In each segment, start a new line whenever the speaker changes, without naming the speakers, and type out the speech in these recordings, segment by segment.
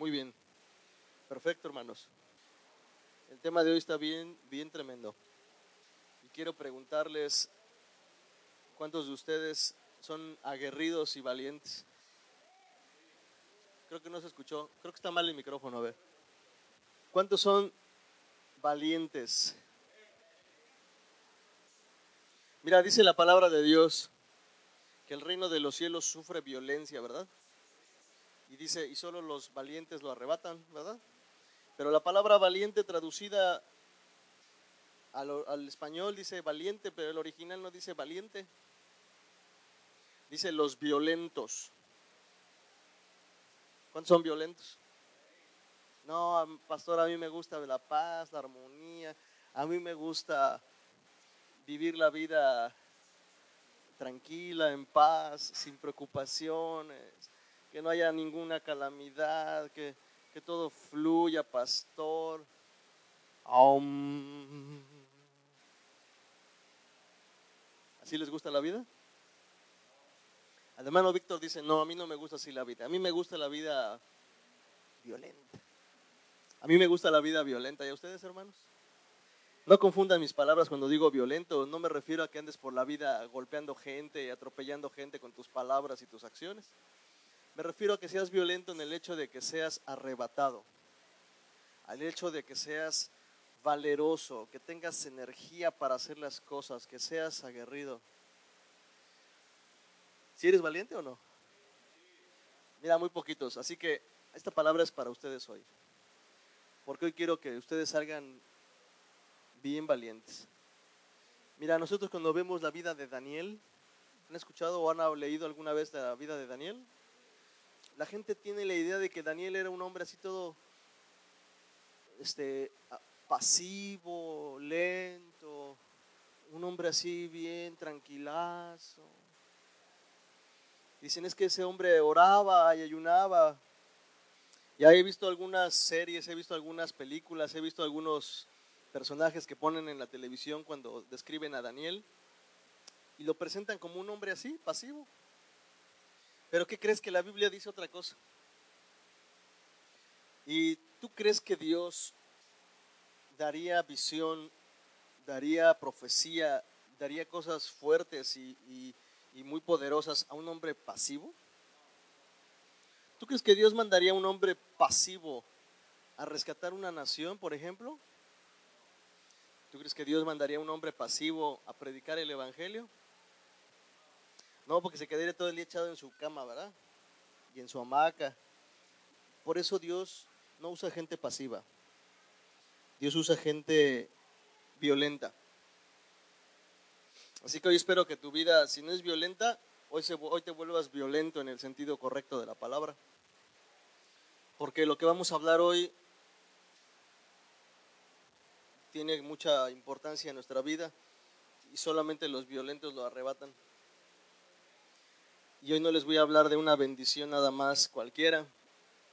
Muy bien. Perfecto, hermanos. El tema de hoy está bien, bien tremendo. Y quiero preguntarles, ¿cuántos de ustedes son aguerridos y valientes? Creo que no se escuchó. Creo que está mal el micrófono, a ver. ¿Cuántos son valientes? Mira, dice la palabra de Dios que el reino de los cielos sufre violencia, ¿verdad? Y dice, y solo los valientes lo arrebatan, ¿verdad? Pero la palabra valiente traducida al, español dice valiente, pero el original no dice valiente. Dice los violentos. ¿Cuántos son violentos? No, pastor, a mí me gusta la paz, la armonía. A mí me gusta vivir la vida tranquila, en paz, sin preocupaciones, que no haya ninguna calamidad, que, que todo fluya, pastor. ¿Así les gusta la vida? El hermano Víctor dice, no, a mí no me gusta así la vida. A mí me gusta la vida violenta. A mí me gusta la vida violenta. ¿Y a ustedes, hermanos? No confundan mis palabras cuando digo violento. No me refiero a que andes por la vida golpeando gente, atropellando gente con tus palabras y tus acciones. Me refiero a que seas violento en el hecho de que seas arrebatado, al hecho de que seas valeroso, que tengas energía para hacer las cosas, que seas aguerrido. ¿Si eres valiente o no? Mira, muy poquitos. Así que esta palabra es para ustedes hoy. Porque hoy quiero que ustedes salgan bien valientes. Mira, nosotros cuando vemos la vida de Daniel, ¿han escuchado o han leído alguna vez la vida de Daniel? La gente tiene la idea de que Daniel era un hombre así todo este, pasivo, lento, un hombre así bien tranquilazo. Dicen es que ese hombre oraba y ayunaba. Ya he visto algunas series, he visto algunas películas, he visto algunos personajes que ponen en la televisión cuando describen a Daniel y lo presentan como un hombre así, pasivo. Pero ¿qué crees que la Biblia dice otra cosa? ¿Y tú crees que Dios daría visión, daría profecía, daría cosas fuertes y, muy poderosas a un hombre pasivo? ¿Tú crees que Dios mandaría a un hombre pasivo a rescatar una nación, por ejemplo? ¿Tú crees que Dios mandaría a un hombre pasivo a predicar el Evangelio? No, porque se quedaría todo el día echado en su cama, ¿verdad? Y en su hamaca. Por eso Dios no usa gente pasiva. Dios usa gente violenta. Así que hoy espero que tu vida, si no es violenta, hoy, hoy te vuelvas violento en el sentido correcto de la palabra. Porque lo que vamos a hablar hoy tiene mucha importancia en nuestra vida y solamente los violentos lo arrebatan. Y hoy no les voy a hablar de una bendición nada más cualquiera.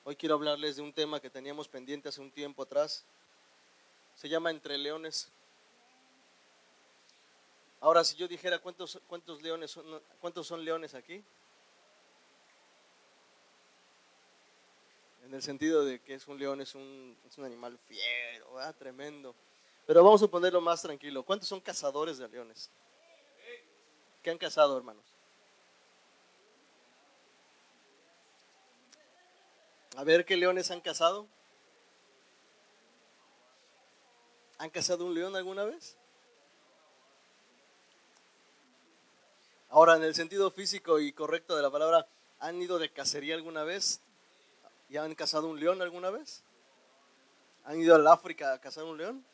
Hoy quiero hablarles de un tema que teníamos pendiente hace un tiempo atrás. Se llama Entre Leones. Ahora, si yo dijera cuántos, cuántos leones son, cuántos son leones aquí, en el sentido de que es un león, es un, es un animal fiero, tremendo. Pero vamos a ponerlo más tranquilo. ¿Cuántos son cazadores de leones? ¿Qué han cazado, hermanos? A ver qué leones han cazado. ¿Han cazado un león alguna vez? Ahora, en el sentido físico y correcto de la palabra, ¿han ido de cacería alguna vez? ¿Y han cazado un león alguna vez? ¿Han ido al África a cazar un león?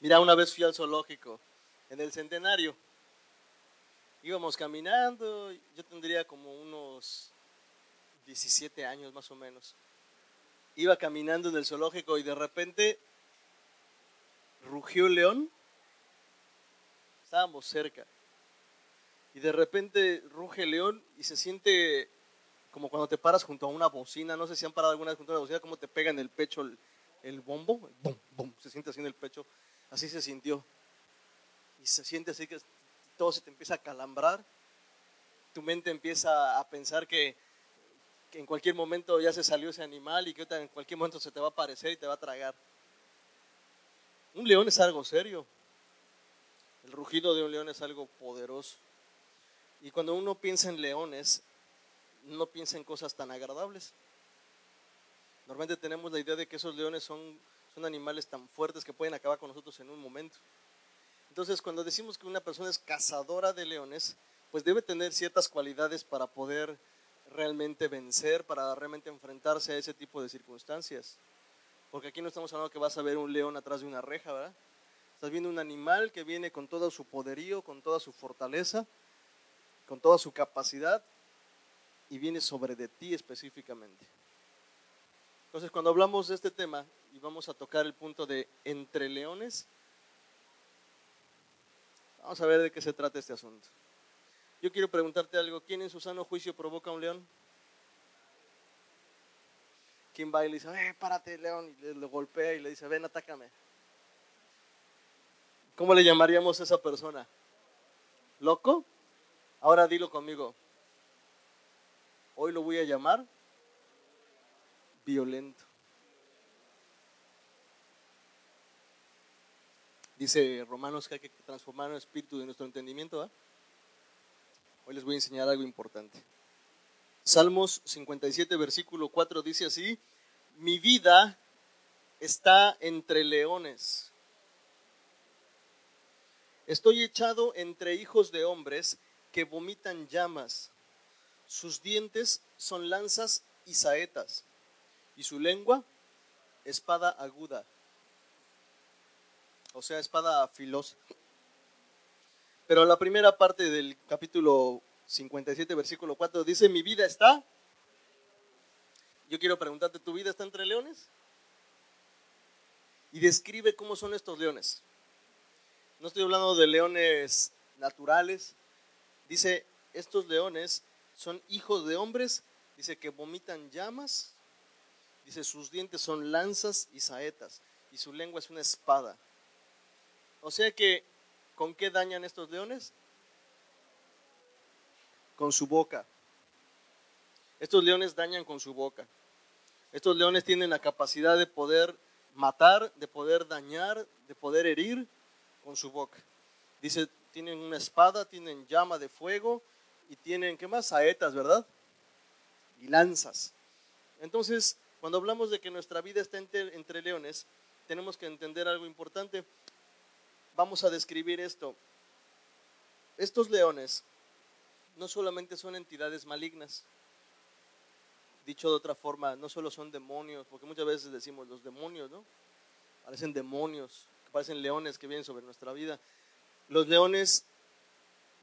Mira, una vez fui al zoológico, en el centenario. Íbamos caminando, yo tendría como unos 17 años más o menos. Iba caminando en el zoológico y de repente rugió el león. Estábamos cerca. Y de repente ruge el león y se siente como cuando te paras junto a una bocina. No sé si han parado alguna vez junto a una bocina, como te pega en el pecho el, bombo. se siente así en el pecho. Así se sintió. Y se siente así que todo se te empieza a calambrar. Tu mente empieza a pensar que que en cualquier momento ya se salió ese animal y que en cualquier momento se te va a aparecer y te va a tragar. Un león es algo serio. El rugido de un león es algo poderoso. Y cuando uno piensa en leones, no piensa en cosas tan agradables. Normalmente tenemos la idea de que esos leones son, son animales tan fuertes que pueden acabar con nosotros en un momento. Entonces, cuando decimos que una persona es cazadora de leones, pues debe tener ciertas cualidades para poder realmente vencer, para realmente enfrentarse a ese tipo de circunstancias. Porque aquí no estamos hablando que vas a ver un león atrás de una reja, ¿verdad? Estás viendo un animal que viene con todo su poderío, con toda su fortaleza, con toda su capacidad y viene sobre de ti específicamente. Entonces, cuando hablamos de este tema y vamos a tocar el punto de entre leones, vamos a ver de qué se trata este asunto. Yo quiero preguntarte algo. ¿Quién en su sano juicio provoca un león? ¿Quién va y le dice, eh, párate, león? Y le, golpea y le dice, ven, atácame. ¿Cómo le llamaríamos a esa persona? ¿Loco? Ahora dilo conmigo. Hoy lo voy a llamar violento. Dice Romanos que hay que transformar el espíritu de nuestro entendimiento. ¿ah? Hoy les voy a enseñar algo importante. Salmos 57, versículo 4 dice así, mi vida está entre leones. Estoy echado entre hijos de hombres que vomitan llamas. Sus dientes son lanzas y saetas, y su lengua espada aguda, o sea, espada filosa. Pero la primera parte del capítulo 57, versículo 4 dice, mi vida está. Yo quiero preguntarte, ¿tu vida está entre leones? Y describe cómo son estos leones. No estoy hablando de leones naturales. Dice, estos leones son hijos de hombres. Dice que vomitan llamas. Dice, sus dientes son lanzas y saetas. Y su lengua es una espada. O sea que ¿Con qué dañan estos leones? Con su boca. Estos leones dañan con su boca. Estos leones tienen la capacidad de poder matar, de poder dañar, de poder herir con su boca. Dice, tienen una espada, tienen llama de fuego y tienen, ¿qué más? Saetas, ¿verdad? Y lanzas. Entonces, cuando hablamos de que nuestra vida está entre, entre leones, tenemos que entender algo importante vamos a describir esto. Estos leones no solamente son entidades malignas, dicho de otra forma, no solo son demonios, porque muchas veces decimos los demonios, ¿no? Parecen demonios, parecen leones que vienen sobre nuestra vida. Los leones,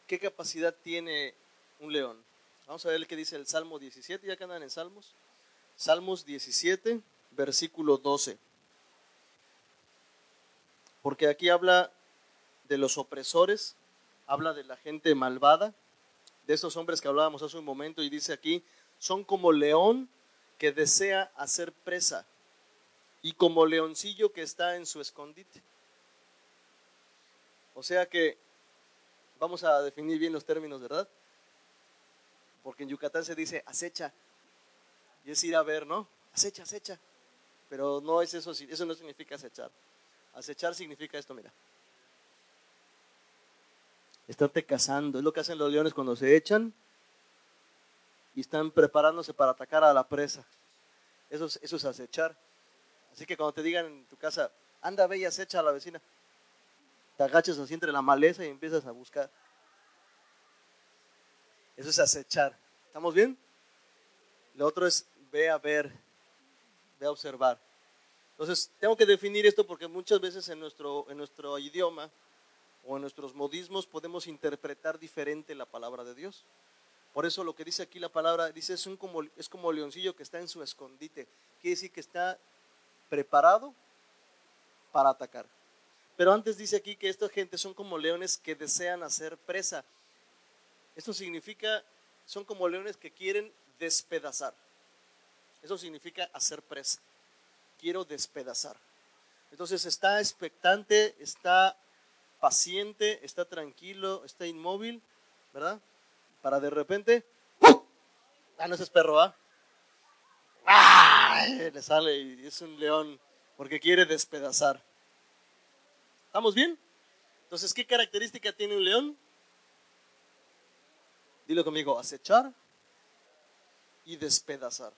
¿qué capacidad tiene un león? Vamos a ver que dice el Salmo 17, ya que andan en Salmos. Salmos 17, versículo 12. Porque aquí habla de los opresores, habla de la gente malvada, de esos hombres que hablábamos hace un momento y dice aquí, son como león que desea hacer presa y como leoncillo que está en su escondite. O sea que vamos a definir bien los términos, ¿verdad? Porque en Yucatán se dice acecha y es ir a ver, ¿no? Acecha, acecha. Pero no es eso, eso no significa acechar. Acechar significa esto, mira estarte cazando. Es lo que hacen los leones cuando se echan y están preparándose para atacar a la presa. Eso es, eso es acechar. Así que cuando te digan en tu casa, anda, ve y acecha a la vecina, te agachas así entre la maleza y empiezas a buscar. Eso es acechar. ¿Estamos bien? Lo otro es ve a ver, ve a observar. Entonces, tengo que definir esto porque muchas veces en nuestro, en nuestro idioma o en nuestros modismos podemos interpretar diferente la palabra de Dios. Por eso lo que dice aquí la palabra, dice, es, un como, es como leoncillo que está en su escondite. Quiere decir que está preparado para atacar. Pero antes dice aquí que esta gente son como leones que desean hacer presa. Esto significa, son como leones que quieren despedazar. Eso significa hacer presa. Quiero despedazar. Entonces está expectante, está paciente, está tranquilo, está inmóvil, ¿verdad? Para de repente, ¡uh! ah, no ese es perro, ¿ah? ¡ay! le sale y es un león porque quiere despedazar. ¿Estamos bien? Entonces, ¿qué característica tiene un león? Dilo conmigo, acechar y despedazar.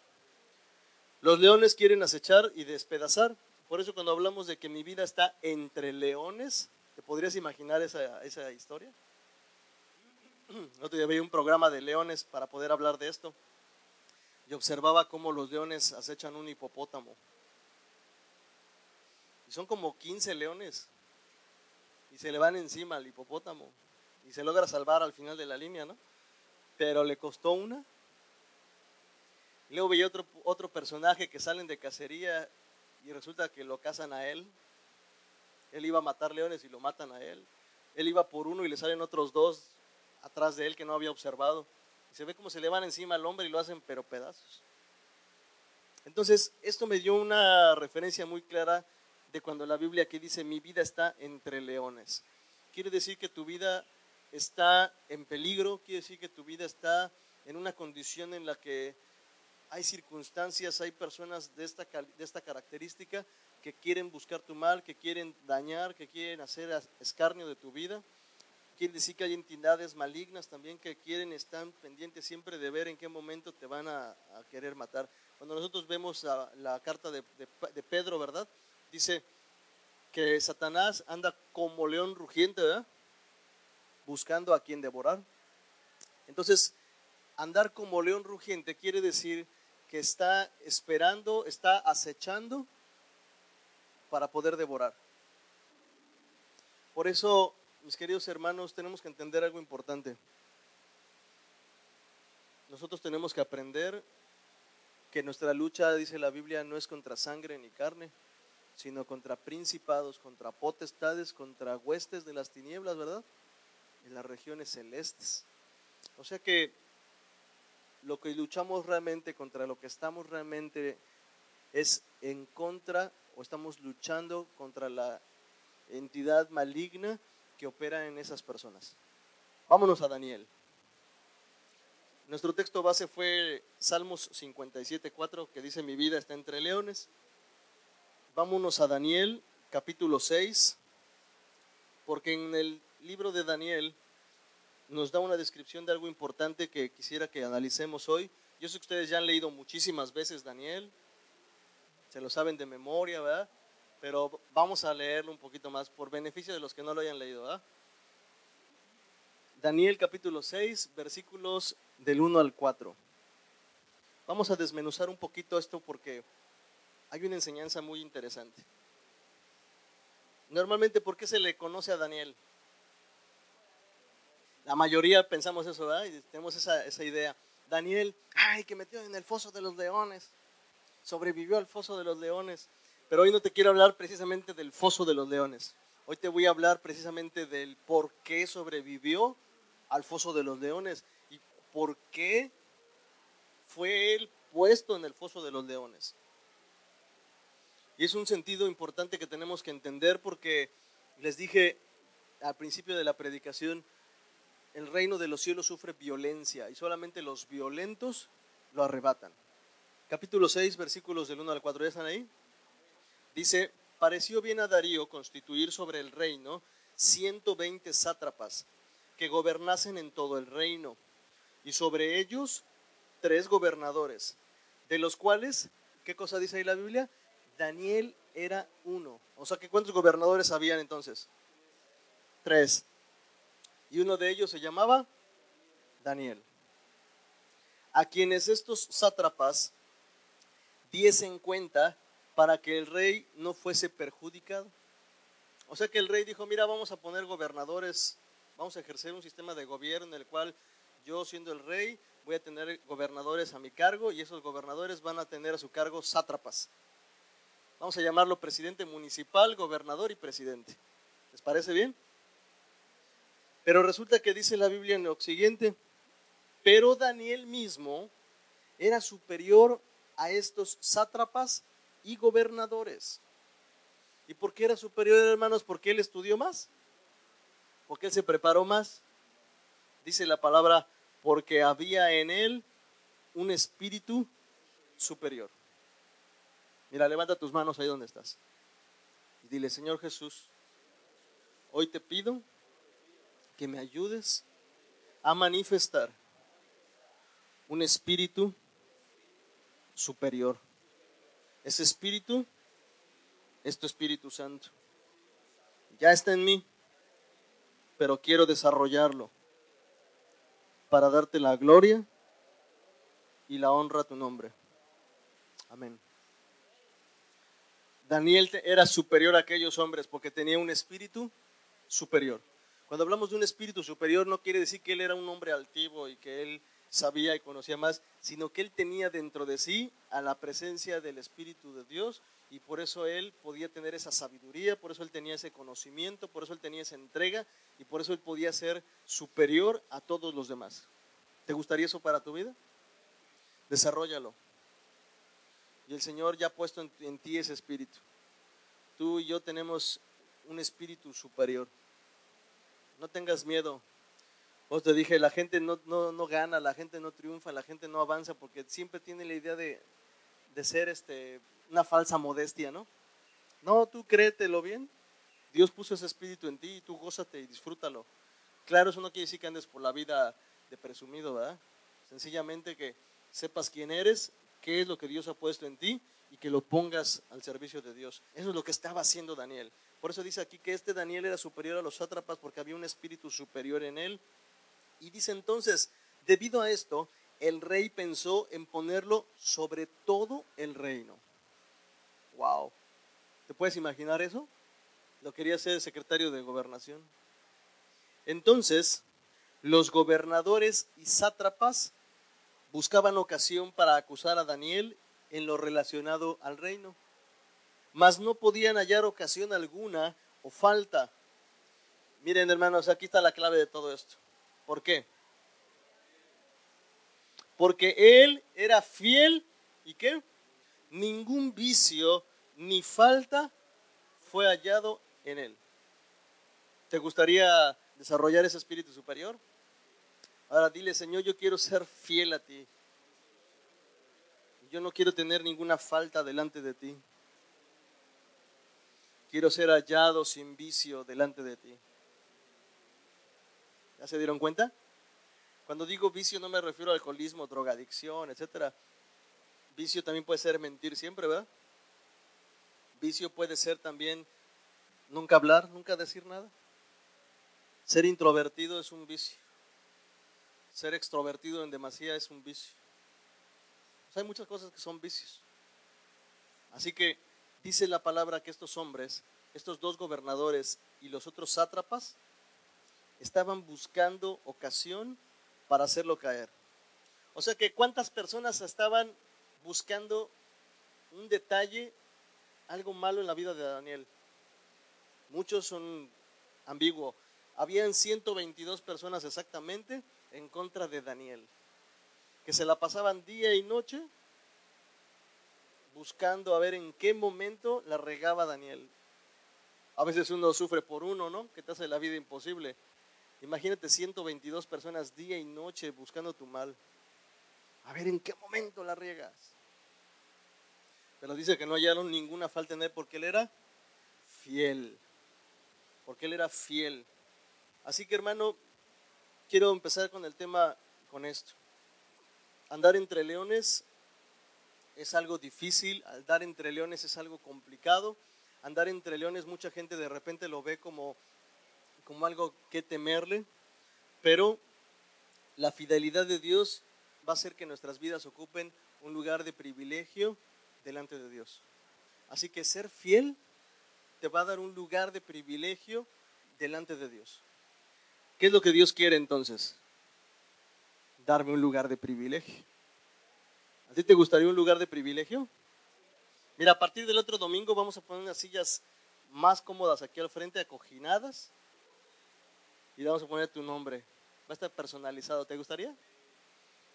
Los leones quieren acechar y despedazar. Por eso cuando hablamos de que mi vida está entre leones, ¿te podrías imaginar esa, esa historia? No te veía un programa de leones para poder hablar de esto. Y observaba cómo los leones acechan un hipopótamo. Y son como 15 leones. Y se le van encima al hipopótamo. Y se logra salvar al final de la línea, ¿no? Pero le costó una. luego veía otro, otro personaje que salen de cacería y resulta que lo cazan a él. Él iba a matar leones y lo matan a él. Él iba por uno y le salen otros dos atrás de él que no había observado. Y se ve como se le van encima al hombre y lo hacen pero pedazos. Entonces, esto me dio una referencia muy clara de cuando la Biblia aquí dice, mi vida está entre leones. Quiere decir que tu vida está en peligro, quiere decir que tu vida está en una condición en la que hay circunstancias, hay personas de esta, de esta característica que quieren buscar tu mal, que quieren dañar, que quieren hacer escarnio de tu vida. Quiere decir que hay entidades malignas también que quieren, están pendientes siempre de ver en qué momento te van a, querer matar. Cuando nosotros vemos la, carta de, Pedro, ¿verdad? Dice que Satanás anda como león rugiente, ¿verdad? Buscando a quien devorar. Entonces, andar como león rugiente quiere decir que está esperando, está acechando para poder devorar. Por eso mis queridos hermanos, tenemos que entender algo importante. Nosotros tenemos que aprender que nuestra lucha, dice la Biblia, no es contra sangre ni carne, sino contra principados, contra potestades, contra huestes de las tinieblas, ¿verdad? En las regiones celestes. O sea que lo que luchamos realmente contra lo que estamos realmente es en contra estamos luchando contra la entidad maligna que opera en esas personas. Vámonos a Daniel. Nuestro texto base fue Salmos 57.4, que dice, mi vida está entre leones. Vámonos a Daniel, capítulo 6, porque en el libro de Daniel nos da una descripción de algo importante que quisiera que analicemos hoy. Yo sé que ustedes ya han leído muchísimas veces Daniel, se lo saben de memoria, ¿verdad? pero vamos a leerlo un poquito más por beneficio de los que no lo hayan leído. Daniel capítulo 6, versículos del 1 al 4. Vamos a desmenuzar un poquito esto porque hay una enseñanza muy interesante. Normalmente, ¿por qué se le conoce a Daniel? La mayoría pensamos eso, ¿verdad? Y tenemos esa, esa idea. Daniel, ay, que metió en el foso de los leones. Sobrevivió al foso de los leones. Pero hoy no te quiero hablar precisamente del foso de los leones. Hoy te voy a hablar precisamente del por qué sobrevivió al foso de los leones y por qué fue él puesto en el foso de los leones. Y es un sentido importante que tenemos que entender porque les dije al principio de la predicación, el reino de los cielos sufre violencia y solamente los violentos lo arrebatan. Capítulo 6, versículos del 1 al 4, ¿ya están ahí? Dice, pareció bien a Darío constituir sobre el reino 120 sátrapas que gobernasen en todo el reino, y sobre ellos tres gobernadores, de los cuales, ¿qué cosa dice ahí la Biblia? Daniel era uno. O sea, que ¿cuántos gobernadores habían entonces? Tres. Y uno de ellos se llamaba Daniel. A quienes estos sátrapas diesen cuenta para que el rey no fuese perjudicado. O sea que el rey dijo, mira, vamos a poner gobernadores, vamos a ejercer un sistema de gobierno en el cual yo siendo el rey voy a tener gobernadores a mi cargo y esos gobernadores van a tener a su cargo sátrapas. Vamos a llamarlo presidente municipal, gobernador y presidente. ¿Les parece bien? Pero resulta que dice la Biblia en lo siguiente, pero Daniel mismo era superior a estos sátrapas y gobernadores. ¿Y por qué era superior, hermanos? Porque él estudió más. Porque él se preparó más. Dice la palabra, porque había en él un espíritu superior. Mira, levanta tus manos ahí donde estás. Y dile, Señor Jesús, hoy te pido que me ayudes a manifestar un espíritu superior. Ese espíritu es tu Espíritu Santo. Ya está en mí, pero quiero desarrollarlo para darte la gloria y la honra a tu nombre. Amén. Daniel era superior a aquellos hombres porque tenía un espíritu superior. Cuando hablamos de un espíritu superior no quiere decir que él era un hombre altivo y que él sabía y conocía más, sino que él tenía dentro de sí a la presencia del Espíritu de Dios y por eso él podía tener esa sabiduría, por eso él tenía ese conocimiento, por eso él tenía esa entrega y por eso él podía ser superior a todos los demás. ¿Te gustaría eso para tu vida? Desarrollalo. Y el Señor ya ha puesto en, ti ese espíritu. Tú y yo tenemos un espíritu superior. No tengas miedo. Vos te dije, la gente no, no, gana, la gente no triunfa, la gente no avanza porque siempre tiene la idea de, de ser este, una falsa modestia, ¿no? No, tú créetelo bien. Dios puso ese espíritu en ti y tú gózate y disfrútalo. Claro, eso no quiere decir que andes por la vida de presumido, ¿verdad? Sencillamente que sepas quién eres, qué es lo que Dios ha puesto en ti y que lo pongas al servicio de Dios. Eso es lo que estaba haciendo Daniel. Por eso dice aquí que este Daniel era superior a los sátrapas porque había un espíritu superior en él. Y dice entonces, debido a esto, el rey pensó en ponerlo sobre todo el reino. Wow. ¿Te puedes imaginar eso? Lo quería ser secretario de gobernación. Entonces, los gobernadores y sátrapas buscaban ocasión para acusar a Daniel en lo relacionado al reino, mas no podían hallar ocasión alguna o falta. Miren hermanos, aquí está la clave de todo esto. ¿Por qué? Porque él era fiel y qué? Ningún vicio ni falta fue hallado en él. ¿Te gustaría desarrollar ese espíritu superior? Ahora dile, Señor, yo quiero ser fiel a ti. Yo no quiero tener ninguna falta delante de ti. Quiero ser hallado sin vicio delante de ti. ¿Ya se dieron cuenta? Cuando digo vicio no me refiero a alcoholismo, drogadicción, etc. Vicio también puede ser mentir siempre, ¿verdad? Vicio puede ser también nunca hablar, nunca decir nada. Ser introvertido es un vicio. Ser extrovertido en demasía es un vicio. hay muchas cosas que son vicios. Así que dice la palabra que estos hombres, estos dos gobernadores y los otros sátrapas, estaban buscando ocasión para hacerlo caer. O sea que cuántas personas estaban buscando un detalle, algo malo en la vida de Daniel. Muchos son ambiguos. Habían 122 personas exactamente en contra de Daniel, que se la pasaban día y noche buscando a ver en qué momento la regaba Daniel. A veces uno sufre por uno, ¿no? Que te hace la vida imposible. Imagínate 122 personas día y noche buscando tu mal. A ver en qué momento la riegas. Pero dice que no hallaron ninguna falta en él porque él era fiel. Porque él era fiel. Así que hermano, quiero empezar con el tema con esto. Andar entre leones es algo difícil, andar entre leones es algo complicado. Andar entre leones mucha gente de repente lo ve como, como algo que temerle, pero la fidelidad de Dios va a hacer que nuestras vidas ocupen un lugar de privilegio delante de Dios. Así que ser fiel te va a dar un lugar de privilegio delante de Dios. ¿Qué es lo que Dios quiere entonces? Darme un lugar de privilegio. ¿A ti te gustaría un lugar de privilegio? Mira, a partir del otro domingo vamos a poner unas sillas más cómodas aquí al frente, acoginadas, y vamos a poner tu nombre. Va a estar personalizado. ¿Te gustaría?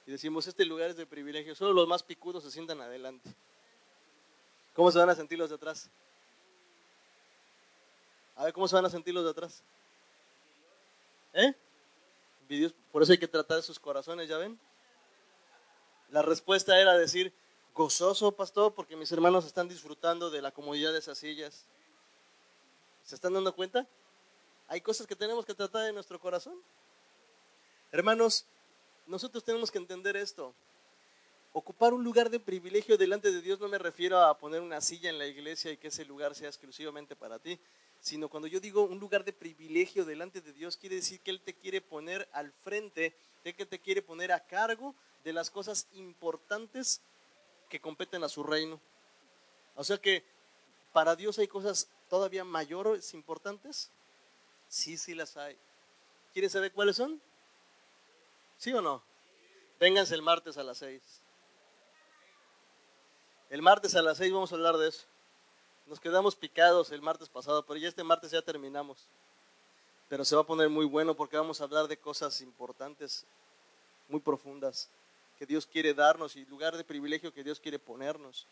Y decimos, este lugar es de privilegio. Solo los más picudos se sientan adelante. ¿Cómo se van a sentir los de atrás? A ver, ¿cómo se van a sentir los de atrás? ¿Eh? Por eso hay que tratar sus corazones, ¿ya ven? La respuesta era decir, gozoso, pastor, porque mis hermanos están disfrutando de la comodidad de esas sillas. ¿Se están dando cuenta? Hay cosas que tenemos que tratar en nuestro corazón. Hermanos, nosotros tenemos que entender esto. Ocupar un lugar de privilegio delante de Dios no me refiero a poner una silla en la iglesia y que ese lugar sea exclusivamente para ti, sino cuando yo digo un lugar de privilegio delante de Dios, quiere decir que Él te quiere poner al frente, de que te quiere poner a cargo de las cosas importantes que competen a su reino. O sea que para Dios hay cosas todavía mayores, importantes. Sí, sí las hay. ¿Quieren saber cuáles son? ¿Sí o no? Vénganse el martes a las seis. El martes a las seis vamos a hablar de eso. Nos quedamos picados el martes pasado, pero ya este martes ya terminamos. Pero se va a poner muy bueno porque vamos a hablar de cosas importantes, muy profundas, que Dios quiere darnos y lugar de privilegio que Dios quiere ponernos.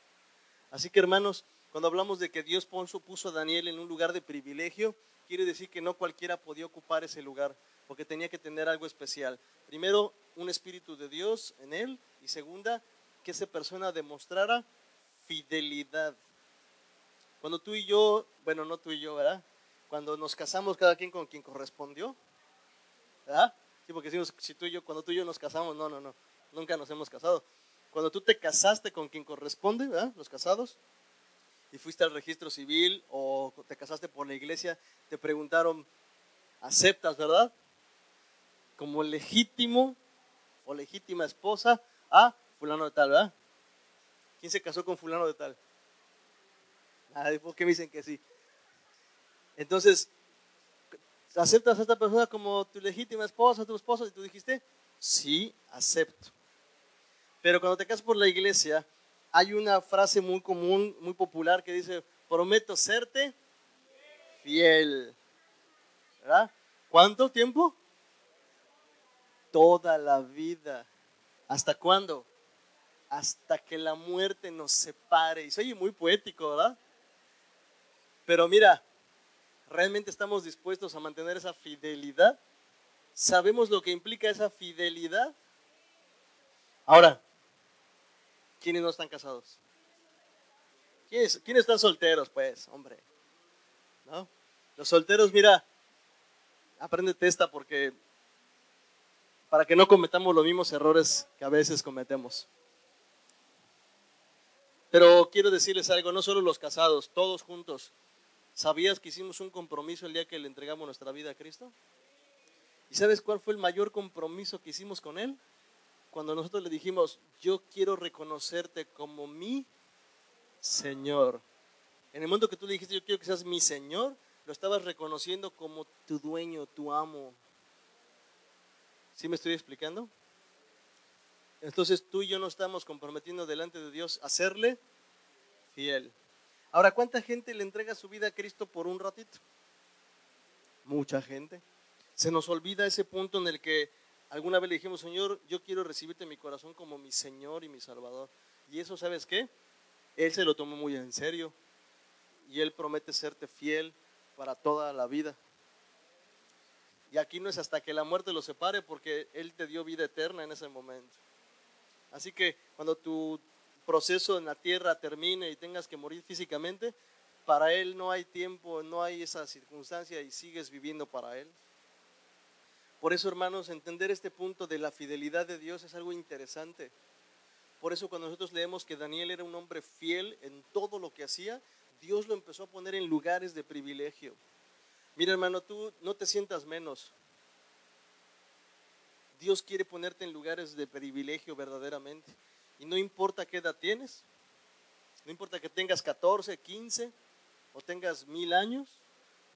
Así que hermanos, cuando hablamos de que Dios puso a Daniel en un lugar de privilegio, quiere decir que no cualquiera podía ocupar ese lugar, porque tenía que tener algo especial. Primero, un espíritu de Dios en él, y segunda, que esa persona demostrara fidelidad. Cuando tú y yo, bueno, no tú y yo, ¿verdad? Cuando nos casamos cada quien con quien correspondió, ¿verdad? Sí, porque decimos, si tú y yo, cuando tú y yo nos casamos, no, no, no, nunca nos hemos casado. Cuando tú te casaste con quien corresponde, ¿verdad? Los casados, y fuiste al registro civil o te casaste por la iglesia, te preguntaron, ¿aceptas, verdad? Como legítimo o legítima esposa a fulano de tal, ¿verdad? ¿Quién se casó con fulano de tal? ¿por qué me dicen que sí? Entonces, ¿aceptas a esta persona como tu legítima esposa, tu esposa? Y tú dijiste, sí, acepto. Pero cuando te casas por la iglesia, hay una frase muy común, muy popular que dice, prometo serte fiel. ¿Verdad? ¿Cuánto tiempo? Toda la vida. ¿Hasta cuándo? hasta que la muerte nos separe. Y soy muy poético, ¿verdad? Pero mira, ¿realmente estamos dispuestos a mantener esa fidelidad? ¿Sabemos lo que implica esa fidelidad? Ahora, ¿quiénes no están casados? ¿Quiénes, ¿quiénes están solteros? Pues, hombre. ¿No? Los solteros, mira, apréndete esta porque para que no cometamos los mismos errores que a veces cometemos. Pero quiero decirles algo, no solo los casados, todos juntos. ¿Sabías que hicimos un compromiso el día que le entregamos nuestra vida a Cristo? ¿Y sabes cuál fue el mayor compromiso que hicimos con Él? Cuando nosotros le dijimos, yo quiero reconocerte como mi Señor. En el momento que tú le dijiste, yo quiero que seas mi Señor, lo estabas reconociendo como tu dueño, tu amo. ¿Sí me estoy explicando? Entonces tú y yo nos estamos comprometiendo delante de Dios a serle fiel. Ahora, ¿cuánta gente le entrega su vida a Cristo por un ratito? Mucha gente. Se nos olvida ese punto en el que alguna vez le dijimos, Señor, yo quiero recibirte en mi corazón como mi Señor y mi Salvador. Y eso, ¿sabes qué? Él se lo tomó muy en serio. Y Él promete serte fiel para toda la vida. Y aquí no es hasta que la muerte lo separe porque Él te dio vida eterna en ese momento. Así que cuando tu proceso en la tierra termine y tengas que morir físicamente, para Él no hay tiempo, no hay esa circunstancia y sigues viviendo para Él. Por eso, hermanos, entender este punto de la fidelidad de Dios es algo interesante. Por eso cuando nosotros leemos que Daniel era un hombre fiel en todo lo que hacía, Dios lo empezó a poner en lugares de privilegio. Mira, hermano, tú no te sientas menos. Dios quiere ponerte en lugares de privilegio verdaderamente. Y no importa qué edad tienes, no importa que tengas 14, 15 o tengas mil años,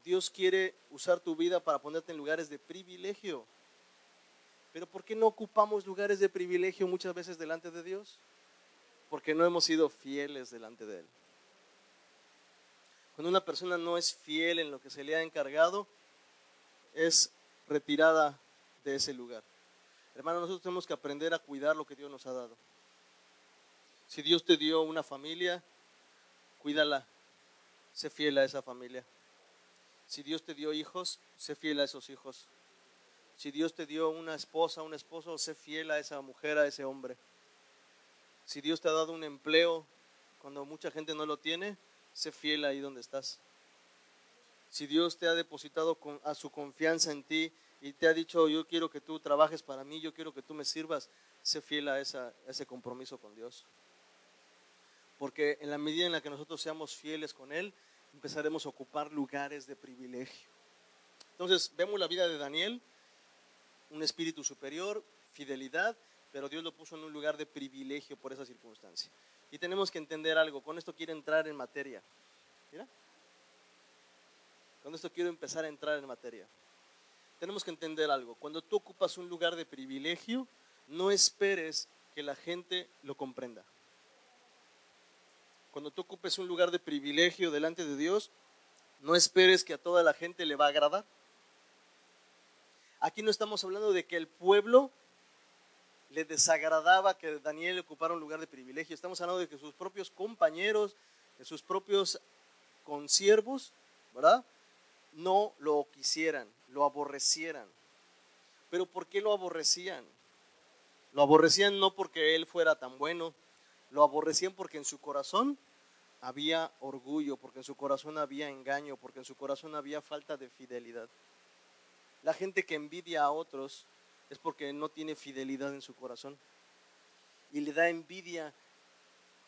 Dios quiere usar tu vida para ponerte en lugares de privilegio. Pero ¿por qué no ocupamos lugares de privilegio muchas veces delante de Dios? Porque no hemos sido fieles delante de Él. Cuando una persona no es fiel en lo que se le ha encargado, es retirada de ese lugar. Hermano, nosotros tenemos que aprender a cuidar lo que Dios nos ha dado. Si Dios te dio una familia, cuídala, sé fiel a esa familia. Si Dios te dio hijos, sé fiel a esos hijos. Si Dios te dio una esposa, un esposo, sé fiel a esa mujer, a ese hombre. Si Dios te ha dado un empleo cuando mucha gente no lo tiene, sé fiel ahí donde estás. Si Dios te ha depositado a su confianza en ti y te ha dicho, yo quiero que tú trabajes para mí, yo quiero que tú me sirvas, sé fiel a ese compromiso con Dios. Porque en la medida en la que nosotros seamos fieles con Él, empezaremos a ocupar lugares de privilegio. Entonces, vemos la vida de Daniel, un espíritu superior, fidelidad, pero Dios lo puso en un lugar de privilegio por esa circunstancia. Y tenemos que entender algo, con esto quiero entrar en materia. Mira, con esto quiero empezar a entrar en materia. Tenemos que entender algo, cuando tú ocupas un lugar de privilegio, no esperes que la gente lo comprenda. Cuando tú ocupes un lugar de privilegio delante de Dios, no esperes que a toda la gente le va a agradar. Aquí no estamos hablando de que el pueblo le desagradaba que Daniel ocupara un lugar de privilegio. Estamos hablando de que sus propios compañeros, de sus propios consiervos, ¿verdad? No lo quisieran, lo aborrecieran. Pero ¿por qué lo aborrecían? Lo aborrecían no porque él fuera tan bueno, lo aborrecían porque en su corazón había orgullo, porque en su corazón había engaño, porque en su corazón había falta de fidelidad. La gente que envidia a otros es porque no tiene fidelidad en su corazón. Y le da envidia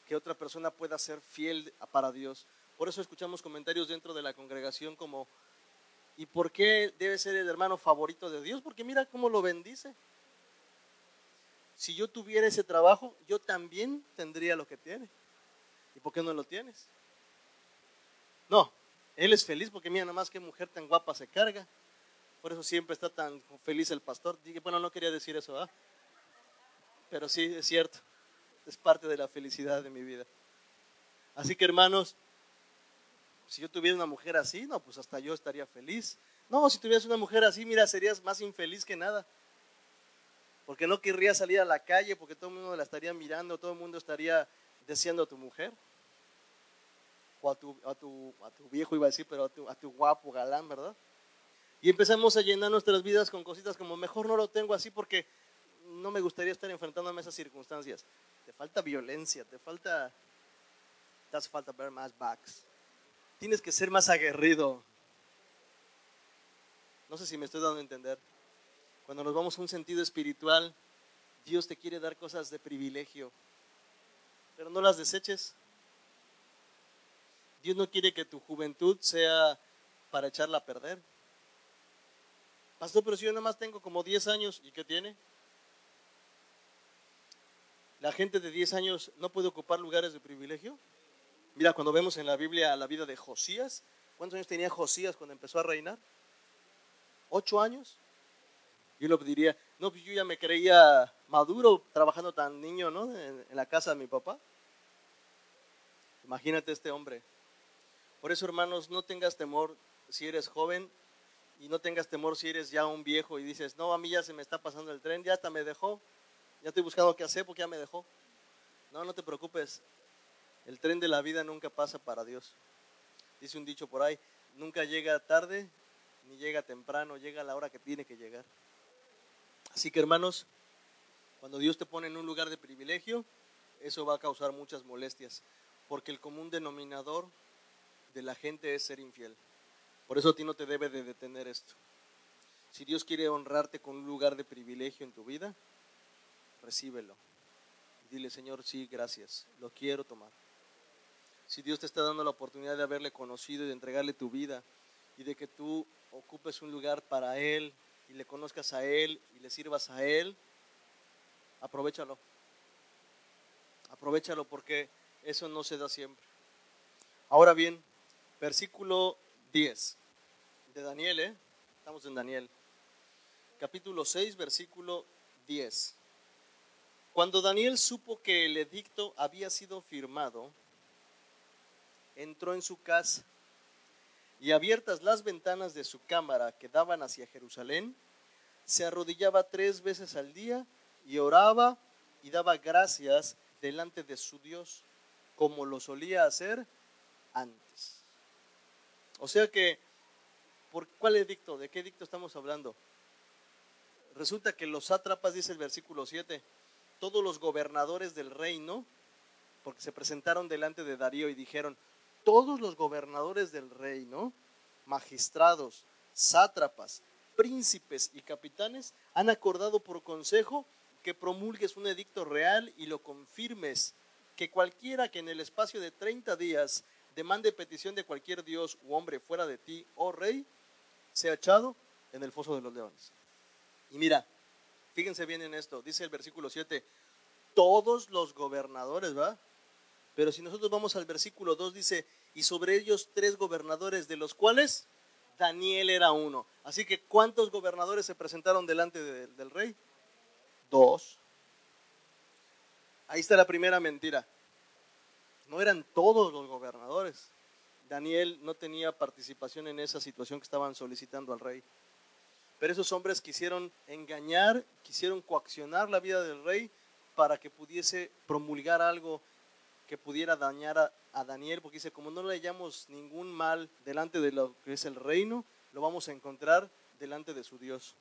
que otra persona pueda ser fiel para Dios. Por eso escuchamos comentarios dentro de la congregación como, ¿y por qué debe ser el hermano favorito de Dios? Porque mira cómo lo bendice. Si yo tuviera ese trabajo, yo también tendría lo que tiene. ¿Y por qué no lo tienes? No, él es feliz porque mira nada más que mujer tan guapa se carga. Por eso siempre está tan feliz el pastor. Dije, bueno, no quería decir eso, ¿ah? Pero sí, es cierto. Es parte de la felicidad de mi vida. Así que hermanos, si yo tuviera una mujer así, no, pues hasta yo estaría feliz. No, si tuvieras una mujer así, mira, serías más infeliz que nada. Porque no querría salir a la calle, porque todo el mundo la estaría mirando, todo el mundo estaría deseando a tu mujer. O a tu, a tu, a tu viejo iba a decir, pero a tu, a tu guapo galán, ¿verdad? Y empezamos a llenar nuestras vidas con cositas como mejor no lo tengo así porque no me gustaría estar enfrentándome a esas circunstancias. Te falta violencia, te falta, te hace falta ver más backs. Tienes que ser más aguerrido. No sé si me estoy dando a entender. Cuando nos vamos a un sentido espiritual, Dios te quiere dar cosas de privilegio, pero no las deseches. Dios no quiere que tu juventud sea para echarla a perder. Pastor, pero si yo nada más tengo como 10 años, ¿y qué tiene? La gente de 10 años no puede ocupar lugares de privilegio. Mira, cuando vemos en la Biblia la vida de Josías, ¿cuántos años tenía Josías cuando empezó a reinar? ¿Ocho años? Yo lo diría, no, pues yo ya me creía maduro trabajando tan niño, ¿no? En, en la casa de mi papá. Imagínate este hombre. Por eso, hermanos, no tengas temor si eres joven, y no tengas temor si eres ya un viejo y dices, no, a mí ya se me está pasando el tren, ya hasta me dejó, ya estoy buscando qué hacer porque ya me dejó. No, no te preocupes, el tren de la vida nunca pasa para Dios. Dice un dicho por ahí, nunca llega tarde ni llega temprano, llega a la hora que tiene que llegar. Así que hermanos, cuando Dios te pone en un lugar de privilegio, eso va a causar muchas molestias, porque el común denominador de la gente es ser infiel. Por eso a ti no te debe de detener esto. Si Dios quiere honrarte con un lugar de privilegio en tu vida, recíbelo. Dile, Señor, sí, gracias, lo quiero tomar. Si Dios te está dando la oportunidad de haberle conocido y de entregarle tu vida y de que tú ocupes un lugar para Él y le conozcas a Él y le sirvas a Él, aprovechalo. Aprovechalo porque eso no se da siempre. Ahora bien, versículo 10 de Daniel, ¿eh? Estamos en Daniel. Capítulo 6, versículo 10. Cuando Daniel supo que el edicto había sido firmado, entró en su casa y abiertas las ventanas de su cámara que daban hacia Jerusalén, se arrodillaba tres veces al día y oraba y daba gracias delante de su Dios, como lo solía hacer antes. O sea que, ¿por cuál edicto? ¿De qué edicto estamos hablando? Resulta que los sátrapas, dice el versículo 7, todos los gobernadores del reino, porque se presentaron delante de Darío y dijeron, todos los gobernadores del reino, magistrados, sátrapas, príncipes y capitanes han acordado por consejo que promulgues un edicto real y lo confirmes, que cualquiera que en el espacio de 30 días demande petición de cualquier dios u hombre fuera de ti, oh rey, sea echado en el foso de los leones. Y mira, fíjense bien en esto, dice el versículo 7, todos los gobernadores, ¿va? Pero si nosotros vamos al versículo 2, dice, y sobre ellos tres gobernadores, de los cuales Daniel era uno. Así que, ¿cuántos gobernadores se presentaron delante del rey? Dos. Ahí está la primera mentira. No eran todos los gobernadores. Daniel no tenía participación en esa situación que estaban solicitando al rey. Pero esos hombres quisieron engañar, quisieron coaccionar la vida del rey para que pudiese promulgar algo que pudiera dañar a, Daniel, porque dice, como no le hallamos ningún mal delante de lo que es el reino, lo vamos a encontrar delante de su Dios.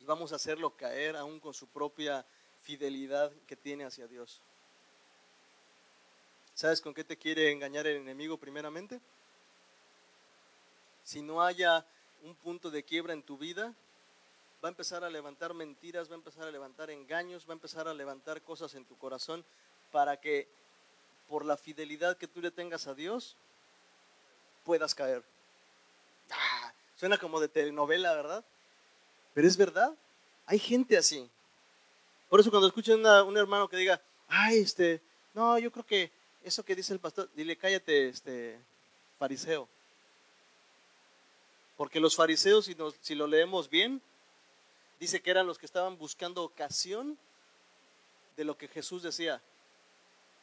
Y vamos a hacerlo caer aún con su propia fidelidad que tiene hacia Dios. ¿Sabes con qué te quiere engañar el enemigo primeramente? Si no haya un punto de quiebra en tu vida, va a empezar a levantar mentiras, va a empezar a levantar engaños, va a empezar a levantar cosas en tu corazón para que por la fidelidad que tú le tengas a Dios puedas caer. Ah, suena como de telenovela, ¿verdad? Pero es verdad. Hay gente así. Por eso cuando escuchen a un hermano que diga, ay, este, no, yo creo que eso que dice el pastor, dile, cállate, este, fariseo. Porque los fariseos, si, si lo leemos bien, dice que eran los que estaban buscando ocasión de lo que Jesús decía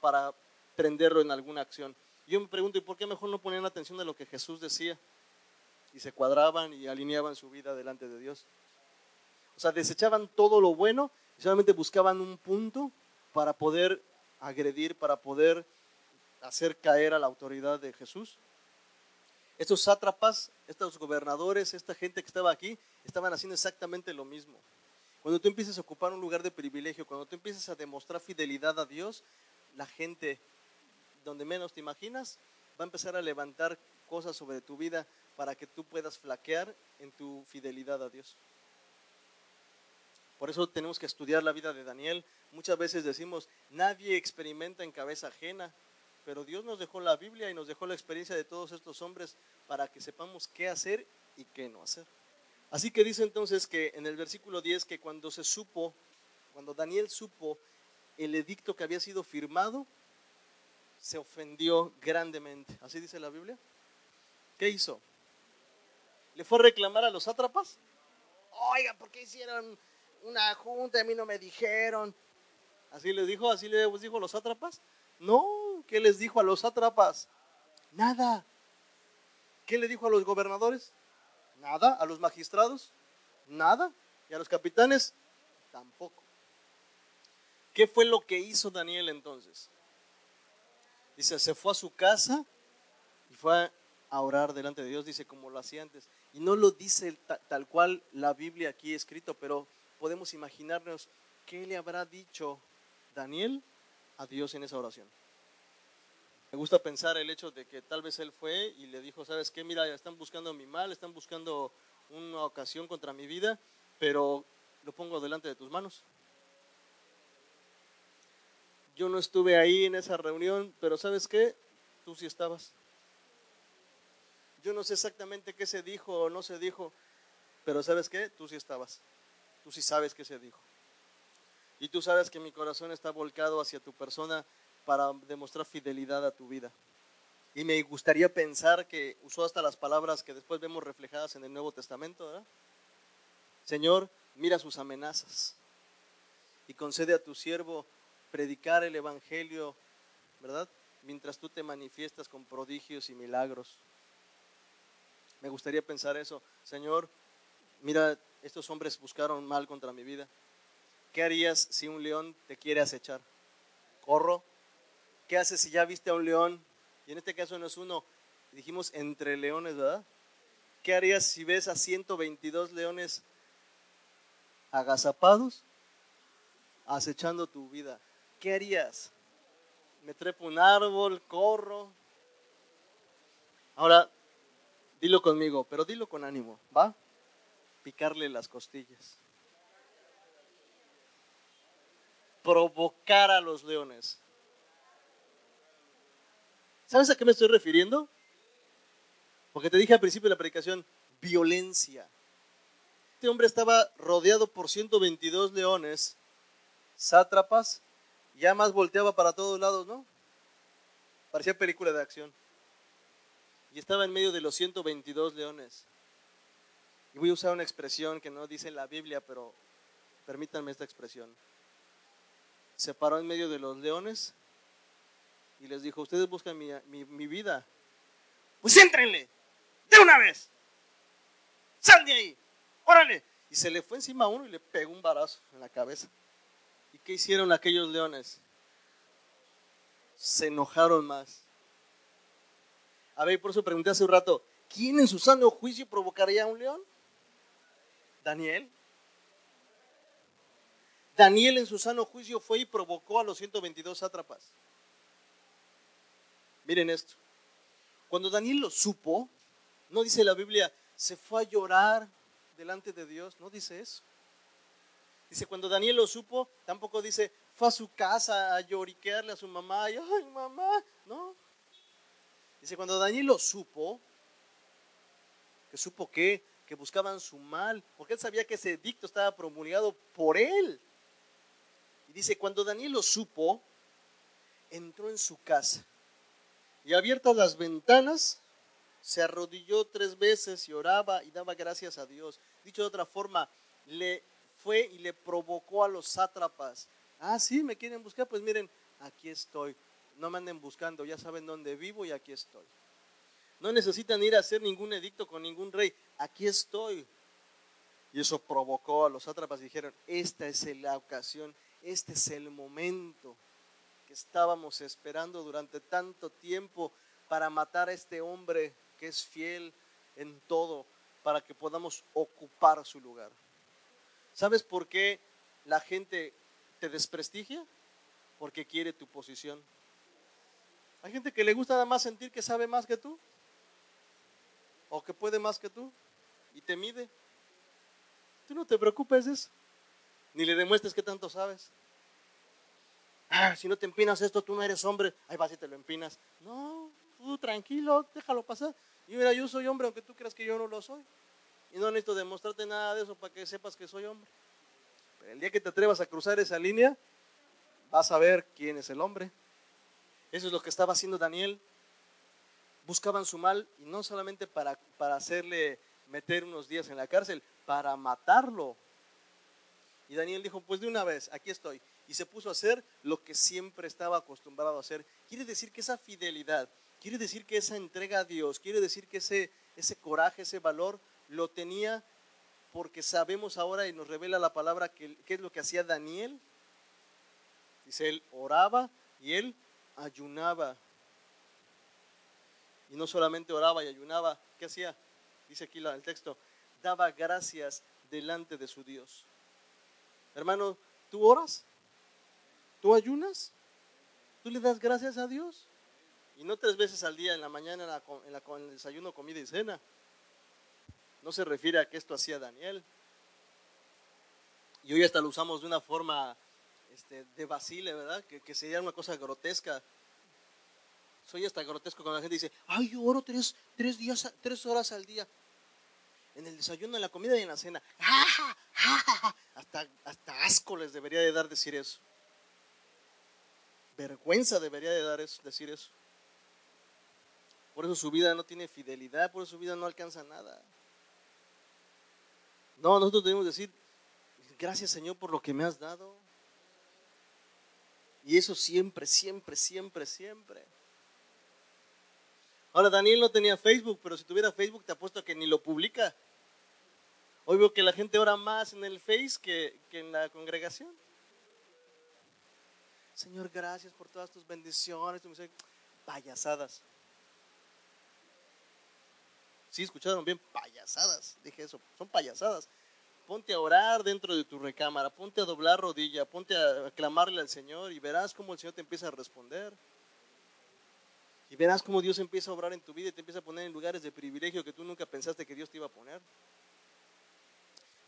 para prenderlo en alguna acción. Yo me pregunto, ¿y por qué mejor no ponían atención de lo que Jesús decía? Y se cuadraban y alineaban su vida delante de Dios. O sea, desechaban todo lo bueno solamente buscaban un punto para poder agredir, para poder hacer caer a la autoridad de Jesús. Estos sátrapas, estos gobernadores, esta gente que estaba aquí, estaban haciendo exactamente lo mismo. Cuando tú empiezas a ocupar un lugar de privilegio, cuando tú empiezas a demostrar fidelidad a Dios, la gente, donde menos te imaginas, va a empezar a levantar cosas sobre tu vida para que tú puedas flaquear en tu fidelidad a Dios. Por eso tenemos que estudiar la vida de Daniel. Muchas veces decimos, nadie experimenta en cabeza ajena, pero Dios nos dejó la Biblia y nos dejó la experiencia de todos estos hombres para que sepamos qué hacer y qué no hacer. Así que dice entonces que en el versículo 10 que cuando se supo, cuando Daniel supo el edicto que había sido firmado, se ofendió grandemente. ¿Así dice la Biblia? ¿Qué hizo? ¿Le fue a reclamar a los sátrapas? Oiga, ¿por qué hicieron una junta, a mí no me dijeron. ¿Así les dijo? ¿Así les dijo los sátrapas? No, ¿qué les dijo a los sátrapas? Nada. ¿Qué le dijo a los gobernadores? Nada. ¿A los magistrados? Nada. ¿Y a los capitanes? Tampoco. ¿Qué fue lo que hizo Daniel entonces? Dice, se fue a su casa y fue a orar delante de Dios, dice, como lo hacía antes. Y no lo dice tal cual la Biblia aquí escrito, pero podemos imaginarnos qué le habrá dicho Daniel a Dios en esa oración. Me gusta pensar el hecho de que tal vez él fue y le dijo, ¿sabes qué? Mira, están buscando mi mal, están buscando una ocasión contra mi vida, pero lo pongo delante de tus manos. Yo no estuve ahí en esa reunión, pero ¿sabes qué? Tú sí estabas. Yo no sé exactamente qué se dijo o no se dijo, pero ¿sabes qué? Tú sí estabas. Tú sí sabes qué se dijo. Y tú sabes que mi corazón está volcado hacia tu persona para demostrar fidelidad a tu vida. Y me gustaría pensar que usó hasta las palabras que después vemos reflejadas en el Nuevo Testamento. ¿verdad? Señor, mira sus amenazas y concede a tu siervo predicar el Evangelio, ¿verdad? Mientras tú te manifiestas con prodigios y milagros. Me gustaría pensar eso. Señor, mira, estos hombres buscaron mal contra mi vida. ¿Qué harías si un león te quiere acechar? ¿Corro? ¿Qué haces si ya viste a un león? Y en este caso no es uno, dijimos entre leones, ¿verdad? ¿Qué harías si ves a 122 leones agazapados? acechando tu vida, ¿qué harías? Me trepo un árbol, corro. Ahora, dilo conmigo, pero dilo con ánimo, ¿va? Picarle las costillas. Provocar a los leones. ¿Sabes a qué me estoy refiriendo? Porque te dije al principio de la predicación, violencia. Este hombre estaba rodeado por 122 leones, sátrapas, ya más volteaba para todos lados, ¿no? Parecía película de acción. Y estaba en medio de los 122 leones. Y voy a usar una expresión que no dice la Biblia, pero permítanme esta expresión. Se paró en medio de los leones y les dijo, ustedes buscan mi, vida. Pues éntrenle, de una vez. Sal de ahí, órale. Y se le fue encima a uno y le pegó un barazo en la cabeza. ¿Y qué hicieron aquellos leones? Se enojaron más. A ver, por eso pregunté hace un rato, ¿quién en su sano juicio provocaría a un león? Daniel. Daniel en su sano juicio fue y provocó a los 122 sátrapas. Miren esto. Cuando Daniel lo supo, no dice la Biblia, se fue a llorar delante de Dios, no dice eso. Dice, cuando Daniel lo supo, tampoco dice, fue a su casa a lloriquearle a su mamá, y, ay mamá, no. Dice, cuando Daniel lo supo, que supo que, que buscaban su mal, porque él sabía que ese edicto estaba promulgado por él. Y dice, cuando Daniel lo supo, entró en su casa y abiertas las ventanas, se arrodilló tres veces y oraba y daba gracias a Dios. Dicho de otra forma, le fue y le provocó a los sátrapas. Ah, sí, me quieren buscar, pues miren, aquí estoy. No me anden buscando, ya saben dónde vivo y aquí estoy. No necesitan ir a hacer ningún edicto con ningún rey, aquí estoy. Y eso provocó a los sátrapas dijeron, esta es la ocasión, este es el momento que estábamos esperando durante tanto tiempo para matar a este hombre que es fiel en todo, para que podamos ocupar su lugar. ¿Sabes por qué la gente te desprestigia? Porque quiere tu posición. Hay gente que le gusta nada más sentir que sabe más que tú, o que puede más que tú, y te mide. Tú no te preocupes de eso, ni le demuestres que tanto sabes. Ah, si no te empinas esto, tú no eres hombre, ahí vas y te lo empinas. No, tú tranquilo, déjalo pasar. Y mira, yo soy hombre, aunque tú creas que yo no lo soy. Y no necesito demostrarte nada de eso para que sepas que soy hombre. Pero el día que te atrevas a cruzar esa línea, vas a ver quién es el hombre. Eso es lo que estaba haciendo Daniel. Buscaban su mal y no solamente para, para hacerle meter unos días en la cárcel, para matarlo. Y Daniel dijo, pues de una vez, aquí estoy y se puso a hacer lo que siempre estaba acostumbrado a hacer. Quiere decir que esa fidelidad, quiere decir que esa entrega a Dios, quiere decir que ese, ese coraje, ese valor, lo tenía porque sabemos ahora y nos revela la palabra que, qué es lo que hacía Daniel. Dice, él oraba y él ayunaba. Y no solamente oraba y ayunaba, ¿qué hacía? Dice aquí el texto, daba gracias delante de su Dios. Hermano, ¿tú oras? ¿Tú ayunas? ¿Tú le das gracias a Dios? Y no tres veces al día, en la mañana, en, la, el desayuno, comida y cena. No se refiere a que esto hacía Daniel. Y hoy hasta lo usamos de una forma este, de vacile, ¿verdad? Que, sería una cosa grotesca. Soy hasta grotesco cuando la gente dice, ay, yo oro tres, tres, días, tres horas al día. En el desayuno, en la comida y en la cena. Hasta, hasta asco les debería de dar decir eso vergüenza debería de dar eso, decir eso. Por eso su vida no tiene fidelidad, por eso su vida no alcanza nada. No, nosotros debemos decir, gracias Señor por lo que me has dado. Y eso siempre, siempre, siempre, siempre. Ahora, Daniel no tenía Facebook, pero si tuviera Facebook te apuesto a que ni lo publica. Hoy veo que la gente ora más en el Face que, que en la congregación. Señor, gracias por todas tus bendiciones, payasadas. Sí, escucharon bien, payasadas, dije eso, son payasadas. ponte a orar dentro de tu recámara, ponte a doblar rodilla, ponte a clamarle al Señor y verás cómo el Señor te empieza a responder. Y verás cómo Dios empieza a obrar en tu vida y te empieza a poner en lugares de privilegio que tú nunca pensaste que Dios te iba a poner.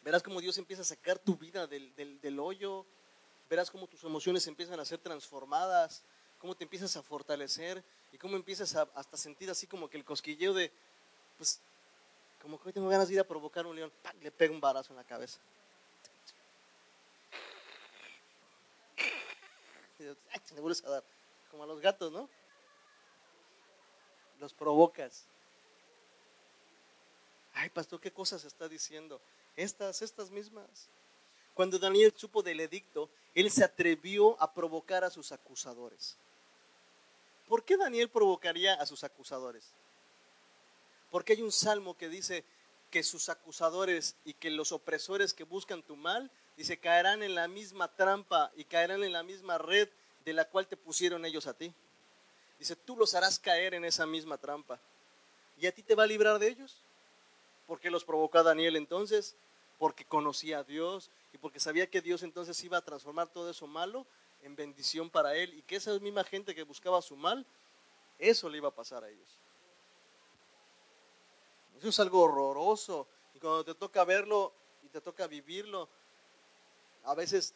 Verás cómo Dios empieza a sacar tu vida del, del hoyo. Verás cómo tus emociones empiezan a ser transformadas, cómo te empiezas a fortalecer y cómo empiezas a sentir así como que el cosquilleo de, pues, como que hoy tengo ganas de ir a provocar un león, le pega un barazo en la cabeza. Y te vuelves a dar, como a los gatos, ¿no? Los provocas. Ay, pastor, ¿qué cosas está diciendo? Estas, estas mismas. Cuando Daniel supo del edicto, él se atrevió a provocar a sus acusadores. ¿Por qué Daniel provocaría a sus acusadores? Porque hay un salmo que dice que sus acusadores y que los opresores que buscan tu mal, dice, caerán en la misma trampa y caerán en la misma red de la cual te pusieron ellos a ti. Dice, tú los harás caer en esa misma trampa. ¿Y a ti te va a librar de ellos? ¿Por qué los provocó a Daniel entonces? Porque conocía a Dios y porque sabía que Dios entonces iba a transformar todo eso malo en bendición para él y que esa misma gente que buscaba su mal, eso le iba a pasar a ellos. Eso es algo horroroso. Y cuando te toca verlo y te toca vivirlo, a veces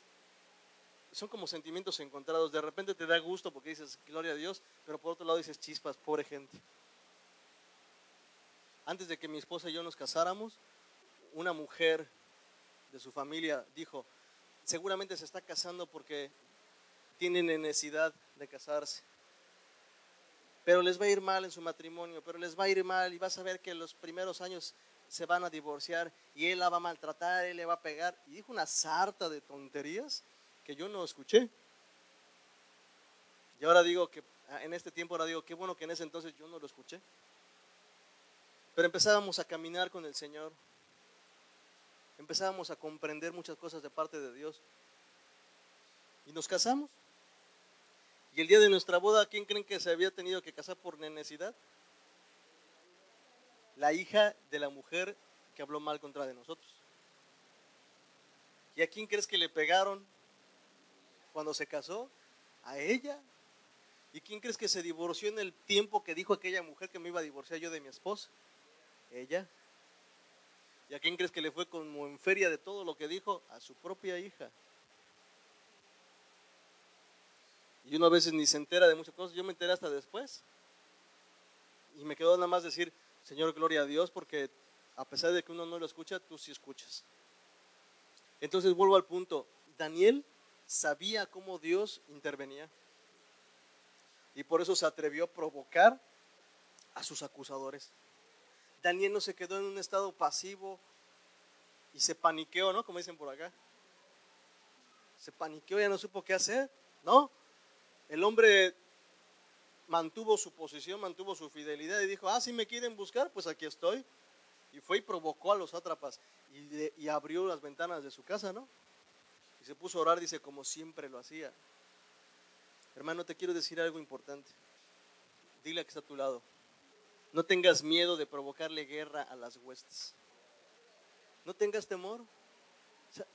son como sentimientos encontrados. De repente te da gusto porque dices, gloria a Dios, pero por otro lado dices, chispas, pobre gente. Antes de que mi esposa y yo nos casáramos, una mujer de su familia dijo, seguramente se está casando porque tiene necesidad de casarse pero les va a ir mal en su matrimonio, pero les va a ir mal y vas a ver que los primeros años se van a divorciar y él la va a maltratar, él le va a pegar. Y dijo una sarta de tonterías que yo no escuché. Y ahora digo que, ah, en este tiempo ahora digo, qué bueno que en ese entonces yo no lo escuché. Pero empezábamos a caminar con el Señor. Empezábamos a comprender muchas cosas de parte de Dios. Y nos casamos. Y el día de nuestra boda, ¿quién creen que se había tenido que casar por necesidad? La hija de la mujer que habló mal contra de nosotros. ¿Y a quién crees que le pegaron cuando se casó? A ella. ¿Y quién crees que se divorció en el tiempo que dijo aquella mujer que me iba a divorciar yo de mi esposa? Ella. ¿Y a quién crees que le fue como en feria de todo lo que dijo? A su propia hija. Y uno a veces ni se entera de muchas cosas. Yo me enteré hasta después. Y me quedó nada más decir, Señor, gloria a Dios, porque a pesar de que uno no lo escucha, tú sí escuchas. Entonces vuelvo al punto. Daniel sabía cómo Dios intervenía. Y por eso se atrevió a provocar a sus acusadores. Daniel no se quedó en un estado pasivo y se paniqueó, ¿no? Como dicen por acá. Se paniqueó, ya no supo qué hacer, ¿no? El hombre mantuvo su posición, mantuvo su fidelidad y dijo, ah, si me quieren buscar, pues aquí estoy. Y fue y provocó a los sátrapas y, abrió las ventanas de su casa, ¿no? Y se puso a orar, dice, como siempre lo hacía. Hermano, te quiero decir algo importante. Dile a que está a tu lado. No tengas miedo de provocarle guerra a las huestes. No tengas temor.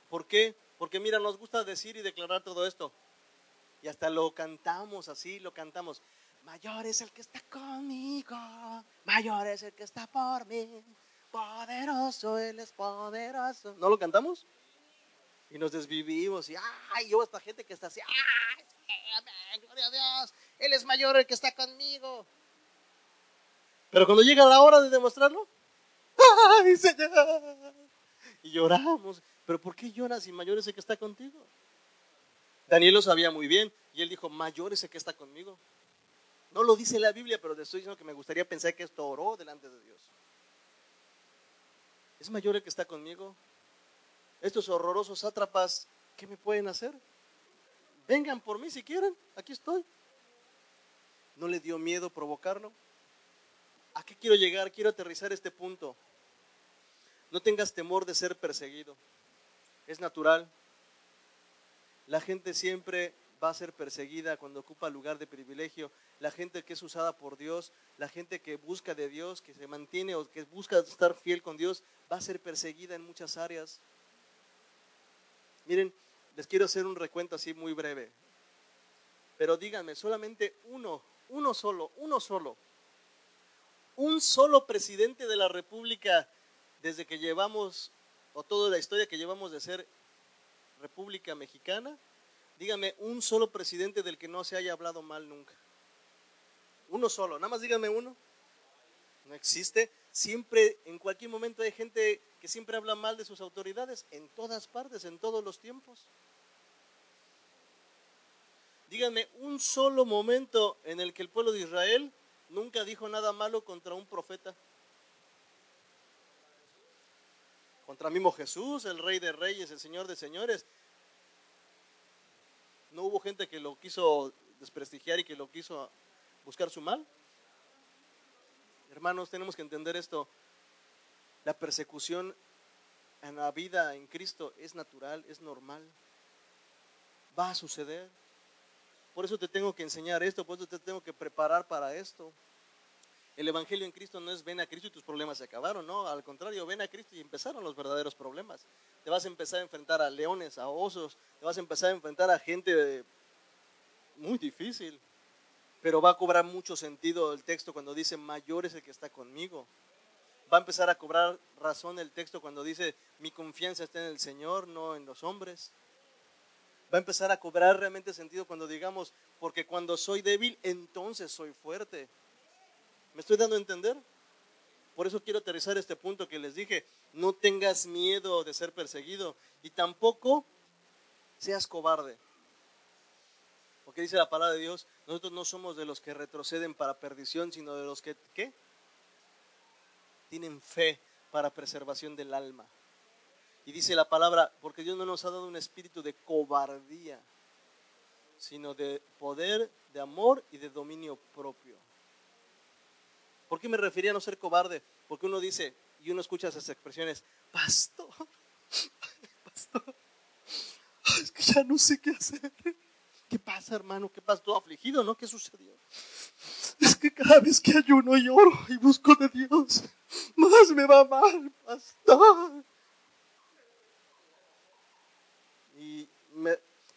¿Por qué? Porque mira, nos gusta decir y declarar todo esto. Y hasta lo cantamos así, lo cantamos. Mayor es el que está conmigo, mayor es el que está por mí, poderoso, Él es poderoso. ¿No lo cantamos? Y nos desvivimos y, ay, yo esta gente que está así, ay, gloria a Dios, Él es mayor el que está conmigo. Pero cuando llega la hora de demostrarlo, ay, Señor, y lloramos. Pero ¿por qué lloras si mayor es el que está contigo? Daniel lo sabía muy bien y él dijo, mayor es el que está conmigo. No lo dice la Biblia, pero te estoy diciendo que me gustaría pensar que esto oró delante de Dios. ¿Es mayor el que está conmigo? Estos horrorosos sátrapas, ¿qué me pueden hacer? Vengan por mí si quieren, aquí estoy. ¿No le dio miedo provocarlo? ¿A qué quiero llegar? Quiero aterrizar este punto. No tengas temor de ser perseguido. Es natural, la gente siempre va a ser perseguida cuando ocupa lugar de privilegio. La gente que es usada por Dios, la gente que busca de Dios, que se mantiene o que busca estar fiel con Dios, va a ser perseguida en muchas áreas. Miren, les quiero hacer un recuento así muy breve. Pero díganme, solamente uno, uno solo, uno solo. Un solo presidente de la República desde que llevamos, o toda la historia que llevamos de ser República Mexicana, díganme un solo presidente del que no se haya hablado mal nunca. Uno solo, nada más díganme uno. No existe. Siempre, en cualquier momento hay gente que siempre habla mal de sus autoridades, en todas partes, en todos los tiempos. Díganme un solo momento en el que el pueblo de Israel nunca dijo nada malo contra un profeta. Contra mismo Jesús, el rey de reyes, el señor de señores. ¿No hubo gente que lo quiso desprestigiar y que lo quiso buscar su mal? Hermanos, tenemos que entender esto. La persecución en la vida en Cristo es natural, es normal. Va a suceder. Por eso te tengo que enseñar esto, por eso te tengo que preparar para esto. El Evangelio en Cristo no es ven a Cristo y tus problemas se acabaron, no, al contrario, ven a Cristo y empezaron los verdaderos problemas. Te vas a empezar a enfrentar a leones, a osos, te vas a empezar a enfrentar a gente muy difícil, pero va a cobrar mucho sentido el texto cuando dice mayor es el que está conmigo. Va a empezar a cobrar razón el texto cuando dice mi confianza está en el Señor, no en los hombres. Va a empezar a cobrar realmente sentido cuando digamos, porque cuando soy débil, entonces soy fuerte. ¿Me estoy dando a entender? Por eso quiero aterrizar este punto que les dije. No tengas miedo de ser perseguido y tampoco seas cobarde. Porque dice la palabra de Dios, nosotros no somos de los que retroceden para perdición, sino de los que. Tienen fe para preservación del alma. Y dice la palabra, porque Dios no nos ha dado un espíritu de cobardía, sino de poder, de amor y de dominio propio. ¿Por qué me refería a no ser cobarde? Porque uno dice, y uno escucha esas expresiones, pastor, pastor, es que ya no sé qué hacer. ¿Qué pasa, hermano? ¿Qué pasa? Todo afligido, ¿no? ¿Qué sucedió? Es que cada vez que ayuno y oro y busco de Dios, más me va mal, pastor. Y,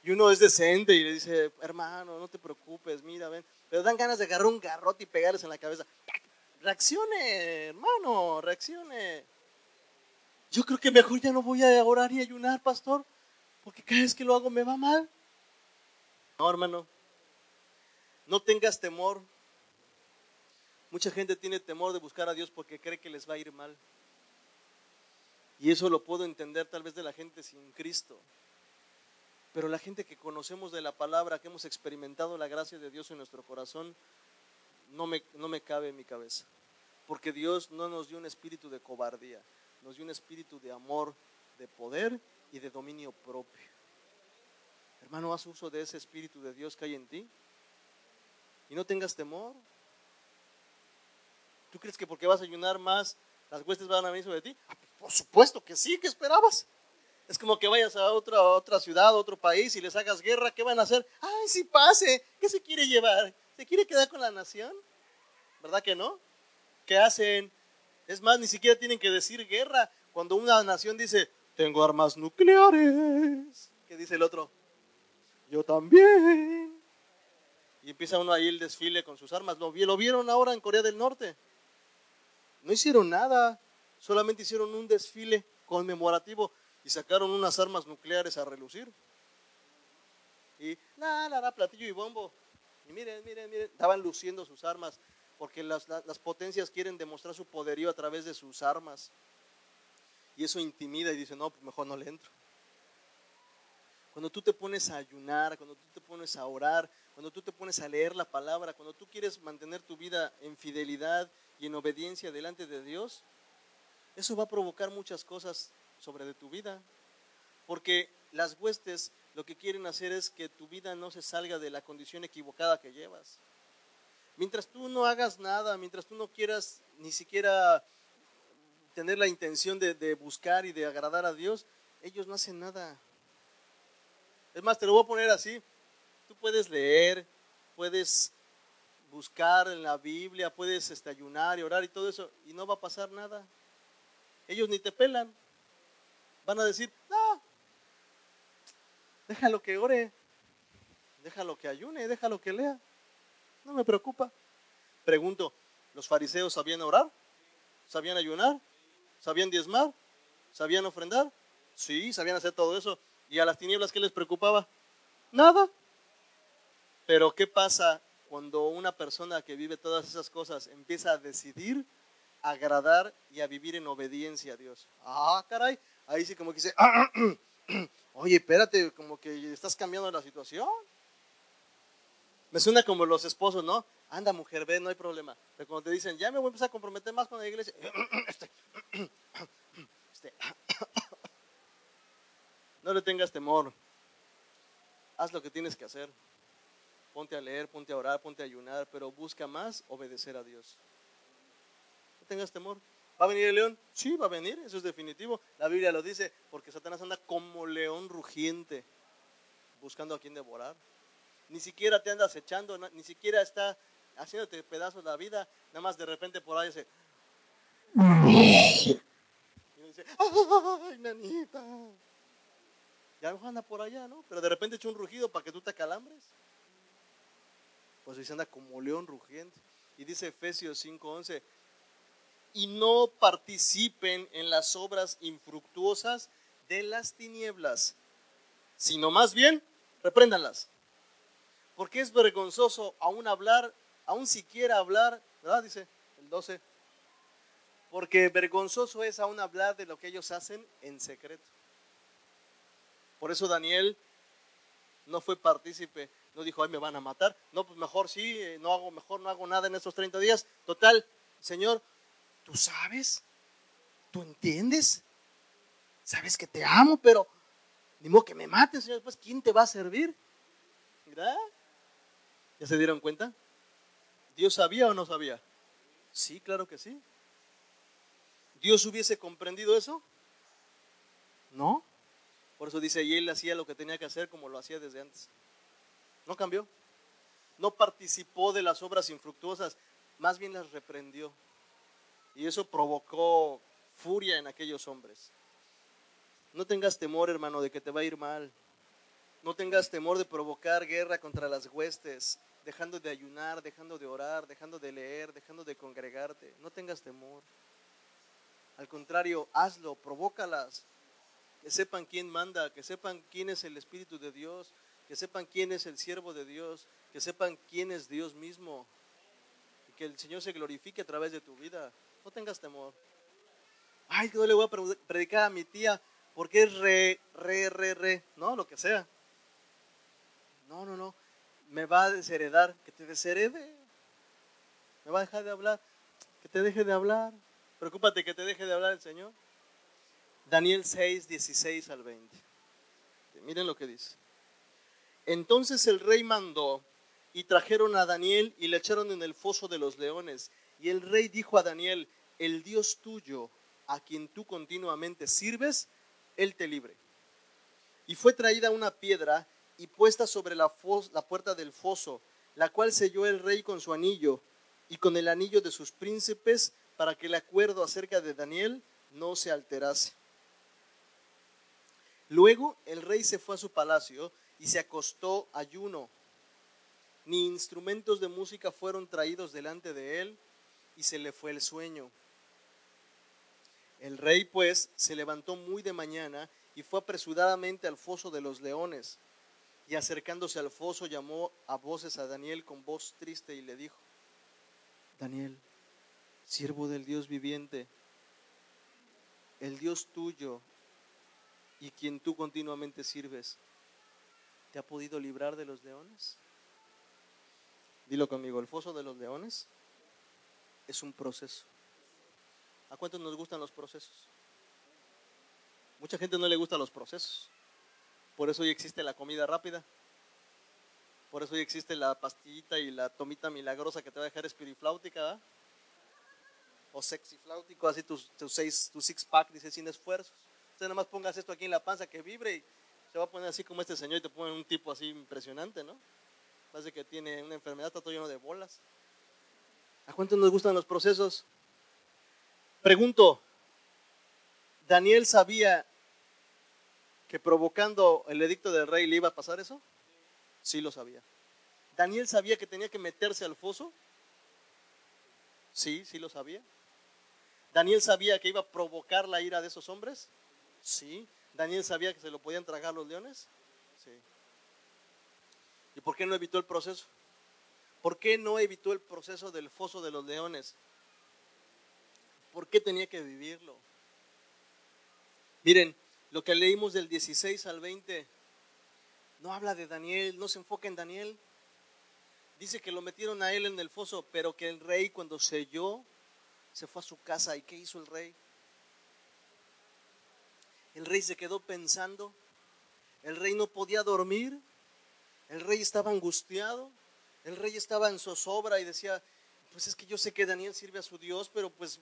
y uno es decente y le dice, hermano, no te preocupes, mira, ven. Pero dan ganas de agarrar un garrote y pegarles en la cabeza. Reaccione, hermano, reaccione. Yo creo que mejor ya no voy a orar y ayunar, pastor, porque cada vez que lo hago me va mal. No, hermano, no tengas temor. Mucha gente tiene temor de buscar a Dios porque cree que les va a ir mal. Y eso lo puedo entender tal vez de la gente sin Cristo. Pero la gente que conocemos de la palabra, que hemos experimentado la gracia de Dios en nuestro corazón, no me, no me cabe en mi cabeza. Porque Dios no nos dio un espíritu de cobardía, nos dio un espíritu de amor, de poder y de dominio propio. Hermano, haz uso de ese Espíritu de Dios que hay en ti. Y no tengas temor. ¿Tú crees que porque vas a ayunar más, las huestes van a venir sobre ti? Ah, por supuesto que sí, ¿qué esperabas? Es como que vayas a otra, otra ciudad, otro país y les hagas guerra, ¿qué van a hacer? Ay, sí pase, ¿qué se quiere llevar? ¿Se quiere quedar con la nación? ¿Verdad que no? ¿Qué hacen? Es más, ni siquiera tienen que decir guerra. Cuando una nación dice, tengo armas nucleares, ¿qué dice el otro? yo también. Y empieza uno ahí el desfile con sus armas. ¿Lo, ¿Lo vieron ahora en Corea del Norte? No hicieron nada, solamente hicieron un desfile conmemorativo y sacaron unas armas nucleares a relucir. Y la, la, la, platillo y bombo. Y miren, miren, miren, estaban luciendo sus armas porque las, las potencias quieren demostrar su poderío a través de sus armas. Y eso intimida y dice, no, pues mejor no le entro. Cuando tú te pones a ayunar, cuando tú te pones a orar, cuando tú te pones a leer la palabra, cuando tú quieres mantener tu vida en fidelidad y en obediencia delante de Dios, eso va a provocar muchas cosas sobre de tu vida. Porque las huestes lo que quieren hacer es que tu vida no se salga de la condición equivocada que llevas. Mientras tú no hagas nada, mientras tú no quieras ni siquiera tener la intención de, buscar y de agradar a Dios, ellos no hacen nada. Es más, te lo voy a poner así. Tú puedes leer, puedes buscar en la Biblia, puedes este, ayunar y orar y todo eso, y no va a pasar nada. Ellos ni te pelan. Van a decir, no, Déjalo que ore, déjalo que ayune, déjalo que lea. No me preocupa. Pregunto, ¿los fariseos sabían orar? ¿Sabían ayunar? ¿Sabían diezmar? ¿Sabían ofrendar? Sí, sabían hacer todo eso. ¿Y a las tinieblas qué les preocupaba? Nada. Pero ¿qué pasa cuando una persona que vive todas esas cosas empieza a decidir agradar y a vivir en obediencia a Dios? Ah, caray. Ahí sí como que dice, oye, espérate, como que estás cambiando la situación. Me suena como los esposos, ¿no? Anda, mujer, ve, no hay problema. Pero cuando te dicen, ya me voy a empezar a comprometer más con la iglesia, este, este, no le tengas temor. Haz lo que tienes que hacer. Ponte a leer, ponte a orar, ponte a ayunar, pero busca más obedecer a Dios. No tengas temor. ¿Va a venir el león? Sí, va a venir, eso es definitivo. La Biblia lo dice, porque Satanás anda como león rugiente, buscando a quien devorar. Ni siquiera te andas echando, ni siquiera está haciéndote pedazos la vida, nada más de repente por ahí dice, y dice, ¡ay, nanita! Ya anda por allá, ¿no? Pero de repente echa un rugido para que tú te calambres. Pues dice, anda como león rugiente. Y dice Efesios 5:11, y no participen en las obras infructuosas de las tinieblas, sino más bien repréndanlas. Porque es vergonzoso aún hablar, aún siquiera hablar, ¿verdad? Dice el 12. Porque vergonzoso es aún hablar de lo que ellos hacen en secreto. Por eso Daniel no fue partícipe, no dijo, ay, me van a matar. No, pues mejor sí, eh, no hago, mejor no hago nada en estos 30 días. Total, Señor, tú sabes, tú entiendes, sabes que te amo, pero ni modo que me maten, Señor, pues ¿quién te va a servir? ¿Verdad? ¿Ya se dieron cuenta? ¿Dios sabía o no sabía? Sí, claro que sí. ¿Dios hubiese comprendido eso? No. Por eso dice, y él hacía lo que tenía que hacer como lo hacía desde antes. No cambió. No participó de las obras infructuosas, más bien las reprendió. Y eso provocó furia en aquellos hombres. No tengas temor, hermano, de que te va a ir mal. No tengas temor de provocar guerra contra las huestes, dejando de ayunar, dejando de orar, dejando de leer, dejando de congregarte. No tengas temor. Al contrario, hazlo, provócalas, que sepan quién manda, que sepan quién es el Espíritu de Dios, que sepan quién es el siervo de Dios, que sepan quién es Dios mismo, y que el Señor se glorifique a través de tu vida. No tengas temor. Ay, no le voy a predicar a mi tía porque es re, re, re, re, no, lo que sea. No, no, no. Me va a desheredar, que te desherede. Me va a dejar de hablar, que te deje de hablar. Preocúpate que te deje de hablar el Señor. Daniel 6, 16 al 20. Miren lo que dice. Entonces el rey mandó y trajeron a Daniel y le echaron en el foso de los leones. Y el rey dijo a Daniel, el Dios tuyo, a quien tú continuamente sirves, él te libre. Y fue traída una piedra y puesta sobre la, la puerta del foso, la cual selló el rey con su anillo y con el anillo de sus príncipes para que el acuerdo acerca de Daniel no se alterase. Luego el rey se fue a su palacio y se acostó ayuno. Ni instrumentos de música fueron traídos delante de él y se le fue el sueño. El rey pues se levantó muy de mañana y fue apresuradamente al foso de los leones. Y acercándose al foso llamó a voces a Daniel con voz triste y le dijo, Daniel, siervo del Dios viviente, el Dios tuyo y quien tú continuamente sirves, ¿te ha podido librar de los leones? Dilo conmigo, el foso de los leones es un proceso. ¿A cuántos nos gustan los procesos? Mucha gente no le gustan los procesos. Por eso hoy existe la comida rápida. Por eso hoy existe la pastillita y la tomita milagrosa que te va a dejar espirifláutica, O sexy flautico, así tus, tus seis, tu six pack, dice sin esfuerzos nada más pongas esto aquí en la panza que vibre y se va a poner así como este señor y te pone un tipo así impresionante, ¿no? Parece que tiene una enfermedad, está todo lleno de bolas. ¿A cuántos nos gustan los procesos? Pregunto, ¿Daniel sabía que provocando el edicto del rey le iba a pasar eso? Sí lo sabía. ¿Daniel sabía que tenía que meterse al foso? Sí, sí lo sabía. ¿Daniel sabía que iba a provocar la ira de esos hombres? Sí. ¿Daniel sabía que se lo podían tragar los leones? Sí. ¿Y por qué no evitó el proceso? ¿Por qué no evitó el proceso del foso de los leones? ¿Por qué tenía que vivirlo? Miren, lo que leímos del 16 al 20 no habla de Daniel, no se enfoca en Daniel. Dice que lo metieron a él en el foso, pero que el rey cuando selló se fue a su casa. ¿Y qué hizo el rey? El rey se quedó pensando. El rey no podía dormir. El rey estaba angustiado. El rey estaba en zozobra y decía, pues es que yo sé que Daniel sirve a su Dios, pero pues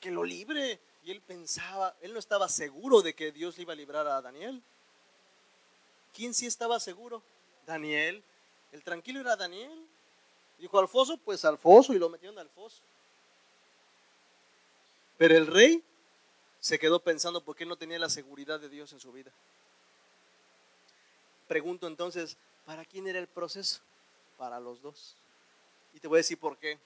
que, lo libre. Y él pensaba, él no estaba seguro de que Dios le iba a librar a Daniel. ¿Quién sí estaba seguro? Daniel. El tranquilo era Daniel. Dijo al foso, pues al foso y lo metieron al foso. Pero el rey se quedó pensando por qué no tenía la seguridad de Dios en su vida. Pregunto entonces, ¿para quién era el proceso? Para los dos. Y te voy a decir por qué.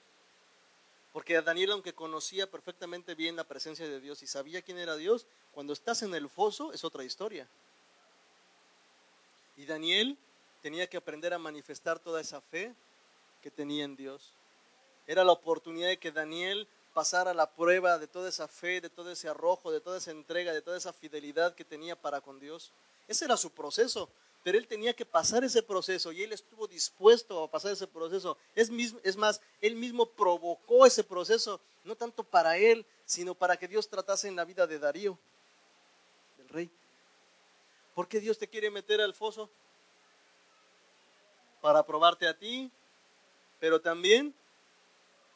Porque Daniel, aunque conocía perfectamente bien la presencia de Dios y sabía quién era Dios, cuando estás en el foso es otra historia. Y Daniel tenía que aprender a manifestar toda esa fe que tenía en Dios. Era la oportunidad de que Daniel pasara la prueba de toda esa fe, de todo ese arrojo, de toda esa entrega, de toda esa fidelidad que tenía para con Dios. Ese era su proceso pero él tenía que pasar ese proceso y él estuvo dispuesto a pasar ese proceso. Es, es más, él mismo provocó ese proceso, no tanto para él, sino para que Dios tratase en la vida de Darío, del rey. ¿Por qué Dios te quiere meter al foso? Para probarte a ti, pero también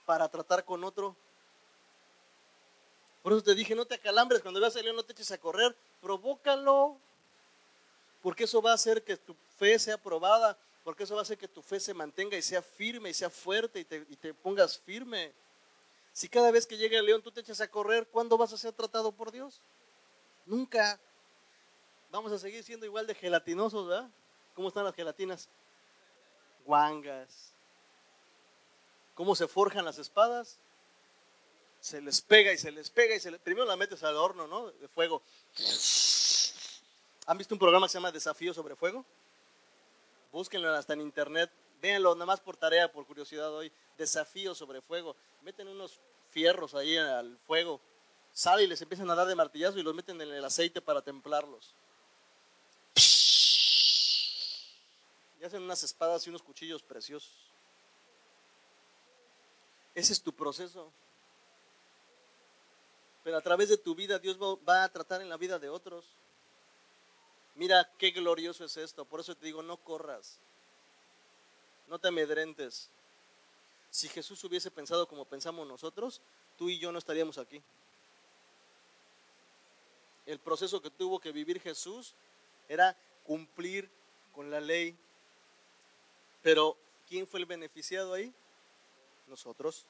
para tratar con otro. Por eso te dije, no te acalambres, cuando veas a león no te eches a correr, provócalo, porque eso va a hacer que tu fe sea probada, porque eso va a hacer que tu fe se mantenga y sea firme y sea fuerte y te, pongas firme. Si cada vez que llega el león tú te echas a correr, ¿cuándo vas a ser tratado por Dios? Nunca. Vamos a seguir siendo igual de gelatinosos, ¿verdad? ¿Cómo están las gelatinas? Guangas. ¿Cómo se forjan las espadas? Se les pega y se les pega y se les... Primero la metes al horno, ¿no? De fuego. ¿Han visto un programa que se llama Desafío sobre Fuego? Búsquenlo hasta en internet. Véanlo, nada más por tarea, por curiosidad hoy. Desafío sobre Fuego. Meten unos fierros ahí al fuego. Sale y les empiezan a dar de martillazo y los meten en el aceite para templarlos. Y hacen unas espadas y unos cuchillos preciosos. Ese es tu proceso. Pero a través de tu vida Dios va a tratar en la vida de otros. Mira qué glorioso es esto. Por eso te digo, no corras. No te amedrentes. Si Jesús hubiese pensado como pensamos nosotros, tú y yo no estaríamos aquí. El proceso que tuvo que vivir Jesús era cumplir con la ley. Pero, ¿quién fue el beneficiado ahí? Nosotros.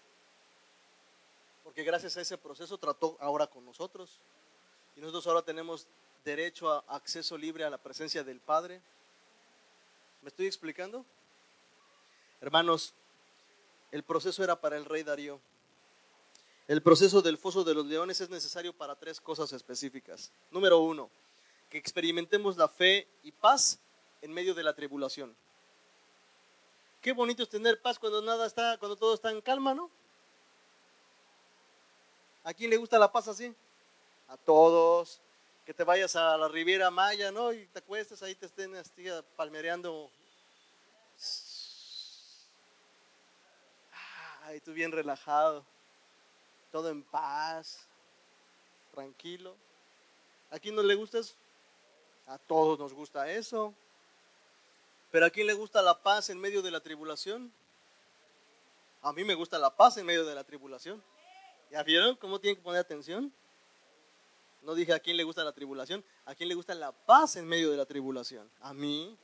Porque gracias a ese proceso trató ahora con nosotros. Y nosotros ahora tenemos derecho a acceso libre a la presencia del Padre. ¿Me estoy explicando? Hermanos, el proceso era para el rey Darío. El proceso del foso de los leones es necesario para tres cosas específicas. Número uno, que experimentemos la fe y paz en medio de la tribulación. Qué bonito es tener paz cuando nada está, cuando todo está en calma, ¿no? ¿A quién le gusta la paz así? A todos que te vayas a la Riviera Maya, ¿no? Y te acuestes ahí, te estén palmereando. Ay, tú bien relajado, todo en paz, tranquilo. ¿A quién no le gusta eso? A todos nos gusta eso. Pero ¿a quién le gusta la paz en medio de la tribulación? A mí me gusta la paz en medio de la tribulación. ¿Ya vieron cómo tienen que poner atención? No dije a quién le gusta la tribulación, a quién le gusta la paz en medio de la tribulación. A mí,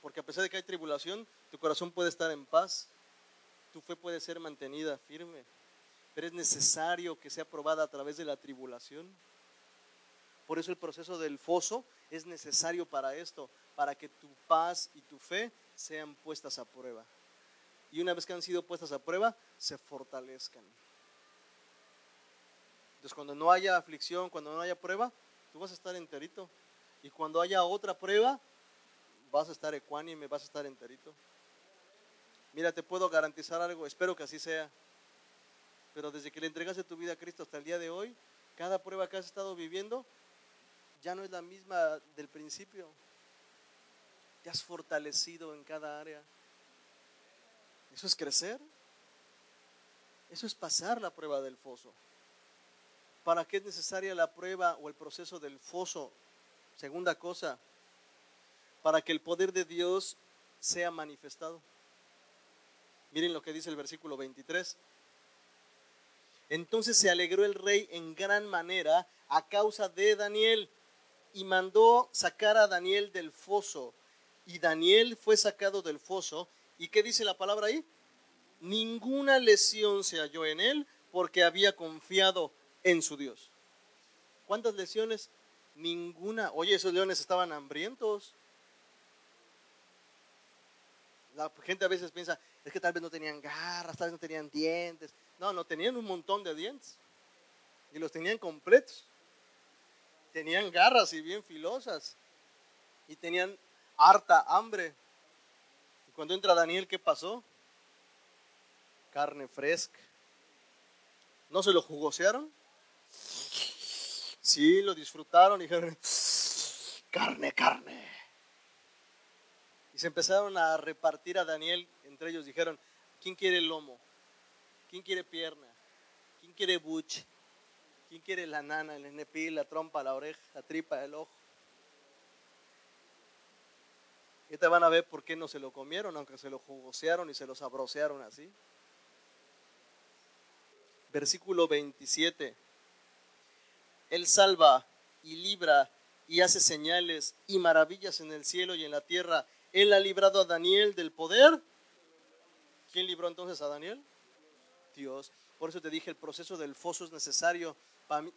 porque a pesar de que hay tribulación, tu corazón puede estar en paz, tu fe puede ser mantenida firme, pero es necesario que sea probada a través de la tribulación. Por eso el proceso del foso es necesario para esto, para que tu paz y tu fe sean puestas a prueba. Y una vez que han sido puestas a prueba, se fortalezcan. Entonces cuando no haya aflicción, cuando no haya prueba, tú vas a estar enterito. Y cuando haya otra prueba, vas a estar ecuánime, vas a estar enterito. Mira, te puedo garantizar algo, espero que así sea. Pero desde que le entregaste tu vida a Cristo hasta el día de hoy, cada prueba que has estado viviendo ya no es la misma del principio. Te has fortalecido en cada área. Eso es crecer. Eso es pasar la prueba del foso. ¿Para qué es necesaria la prueba o el proceso del foso? Segunda cosa, para que el poder de Dios sea manifestado. Miren lo que dice el versículo 23. Entonces se alegró el rey en gran manera a causa de Daniel y mandó sacar a Daniel del foso. Y Daniel fue sacado del foso. ¿Y qué dice la palabra ahí? Ninguna lesión se halló en él porque había confiado en su Dios. ¿Cuántas lesiones? Ninguna. Oye, esos leones estaban hambrientos. La gente a veces piensa, es que tal vez no tenían garras, tal vez no tenían dientes. No, no, tenían un montón de dientes. Y los tenían completos. Tenían garras y bien filosas. Y tenían harta hambre. Y cuando entra Daniel, ¿qué pasó? Carne fresca. ¿No se lo jugosearon? Sí, lo disfrutaron y dijeron, carne, carne. Y se empezaron a repartir a Daniel, entre ellos dijeron, ¿quién quiere lomo? ¿Quién quiere pierna? ¿Quién quiere buche? ¿Quién quiere la nana, el enepil, la trompa, la oreja, la tripa, el ojo? Y van a ver por qué no se lo comieron, aunque se lo jugosearon y se lo sabrosearon así. Versículo 27. Él salva y libra y hace señales y maravillas en el cielo y en la tierra él ha librado a Daniel del poder. ¿Quién libró entonces a Daniel? Dios. Por eso te dije, el proceso del foso es necesario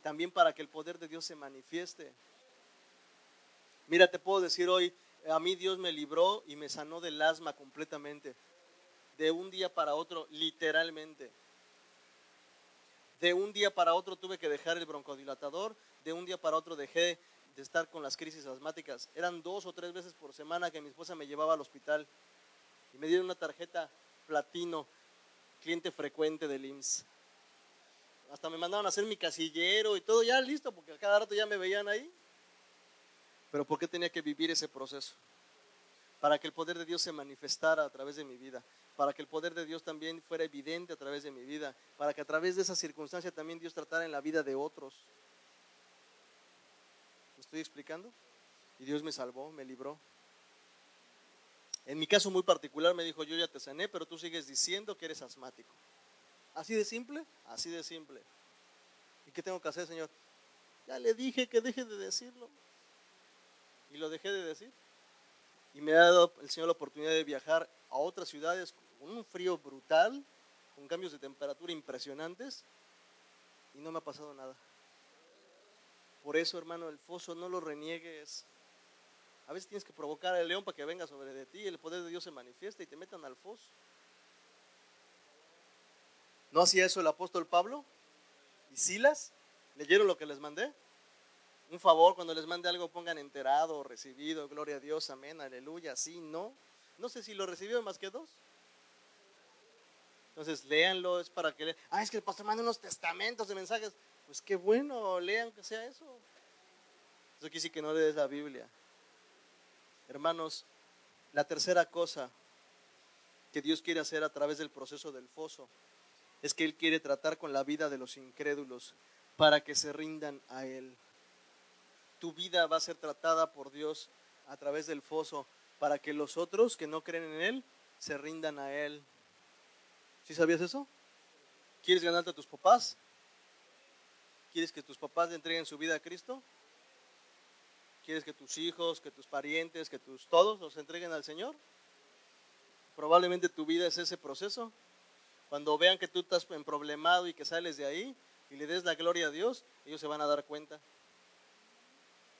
también para que el poder de Dios se manifieste. Mira, te puedo decir hoy, a mí Dios me libró y me sanó del asma completamente. De un día para otro, literalmente. De un día para otro tuve que dejar el broncodilatador, de un día para otro dejé de estar con las crisis asmáticas. Eran dos o tres veces por semana que mi esposa me llevaba al hospital y me dieron una tarjeta platino, cliente frecuente del IMSS. Hasta me mandaban a hacer mi casillero y todo ya listo, porque a cada rato ya me veían ahí. Pero ¿por qué tenía que vivir ese proceso? Para que el poder de Dios se manifestara a través de mi vida, para que el poder de Dios también fuera evidente a través de mi vida, para que a través de esa circunstancia también Dios tratara en la vida de otros estoy explicando? Y Dios me salvó, me libró. En mi caso muy particular me dijo, yo ya te sané, pero tú sigues diciendo que eres asmático. ¿Así de simple? Así de simple. ¿Y qué tengo que hacer, Señor? Ya le dije que deje de decirlo. Y lo dejé de decir. Y me ha dado el Señor la oportunidad de viajar a otras ciudades con un frío brutal, con cambios de temperatura impresionantes, y no me ha pasado nada. Por eso, hermano, el foso no lo reniegues. A veces tienes que provocar al león para que venga sobre de ti el poder de Dios se manifieste y te metan al foso. ¿No hacía eso el apóstol Pablo? ¿Y Silas? ¿Leyeron lo que les mandé? Un favor, cuando les mande algo pongan enterado, recibido, gloria a Dios, amén, aleluya, sí, no. No sé si lo recibió más que dos. Entonces, léanlo, es para que lean. Ah, es que el pastor manda unos testamentos de mensajes. Pues qué bueno, lean que sea eso. Eso quiere decir que no lees la Biblia. Hermanos, la tercera cosa que Dios quiere hacer a través del proceso del foso es que Él quiere tratar con la vida de los incrédulos para que se rindan a Él. Tu vida va a ser tratada por Dios a través del foso para que los otros que no creen en Él se rindan a Él. ¿Sí sabías eso? ¿Quieres ganarte a tus papás? ¿Quieres que tus papás le entreguen su vida a Cristo? ¿Quieres que tus hijos, que tus parientes, que tus todos los entreguen al Señor? Probablemente tu vida es ese proceso. Cuando vean que tú estás en problemado y que sales de ahí y le des la gloria a Dios, ellos se van a dar cuenta.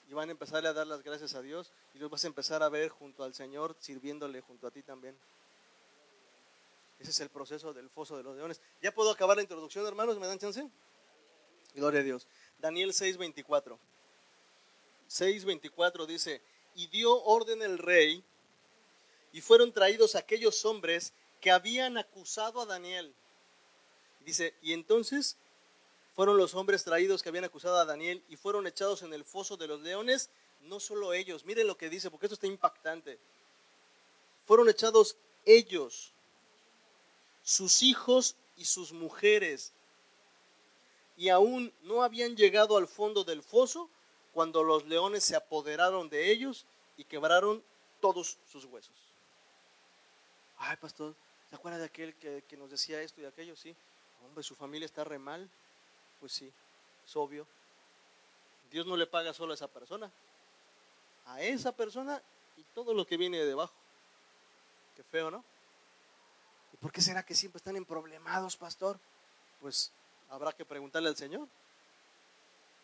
y van a empezar a dar las gracias a Dios y los vas a empezar a ver junto al Señor, sirviéndole junto a ti también. Ese es el proceso del foso de los leones. ¿Ya puedo acabar la introducción, hermanos? ¿Me dan chance? Gloria a Dios. Daniel 6:24. 6:24 dice, y dio orden el rey, y fueron traídos aquellos hombres que habían acusado a Daniel. Dice, y entonces fueron los hombres traídos que habían acusado a Daniel y fueron echados en el foso de los leones, no solo ellos, miren lo que dice, porque esto está impactante. Fueron echados ellos, sus hijos y sus mujeres, y aún no habían llegado al fondo del foso cuando los leones se apoderaron de ellos y quebraron todos sus huesos. Ay, pastor, ¿se acuerda de aquel que, que nos decía esto y aquello? Sí. Hombre, su familia está re mal. Pues sí, es obvio. Dios no le paga solo a esa persona, a esa persona y todo lo que viene de debajo. Qué feo, ¿no? ¿Y por qué será que siempre están en problemados, pastor? Pues habrá que preguntarle al Señor.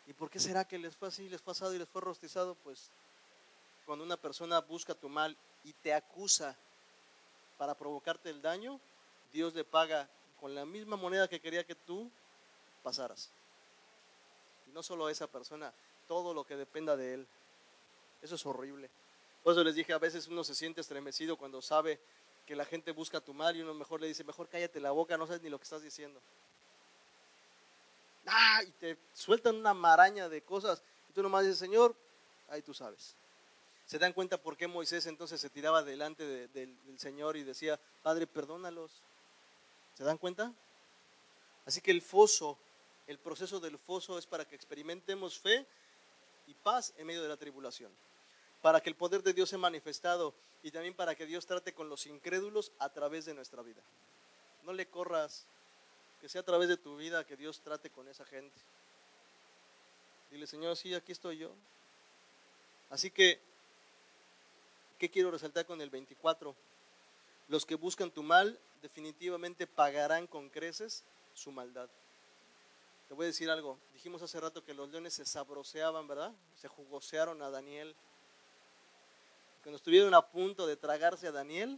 ¿Y por qué será que les fue así, les fue asado y les fue rostizado? Pues cuando una persona busca tu mal y te acusa para provocarte el daño, Dios le paga con la misma moneda que quería que tú pasaras. Y no solo a esa persona, todo lo que dependa de él. Eso es horrible. Por eso les dije, a veces uno se siente estremecido cuando sabe que la gente busca tu mal y uno mejor le dice, mejor cállate la boca, no sabes ni lo que estás diciendo. Ah, y te sueltan una maraña de cosas y tú nomás dices, Señor, ahí tú sabes. ¿Se dan cuenta por qué Moisés entonces se tiraba delante del Señor y decía, Padre, perdónalos? ¿Se dan cuenta? Así que el foso el proceso del foso es para que experimentemos fe y paz en medio de la tribulación, para que el poder de Dios sea manifestado y también para que Dios trate con los incrédulos a través de nuestra vida. No le corras, que sea a través de tu vida que Dios trate con esa gente. Dile, Señor, sí, aquí estoy yo. Así que, ¿qué quiero resaltar con el 24? Los que buscan tu mal definitivamente pagarán con creces su maldad. Te voy a decir algo. Dijimos hace rato que los leones se sabroseaban, ¿verdad? Se jugosearon a Daniel. Cuando estuvieron a punto de tragarse a Daniel,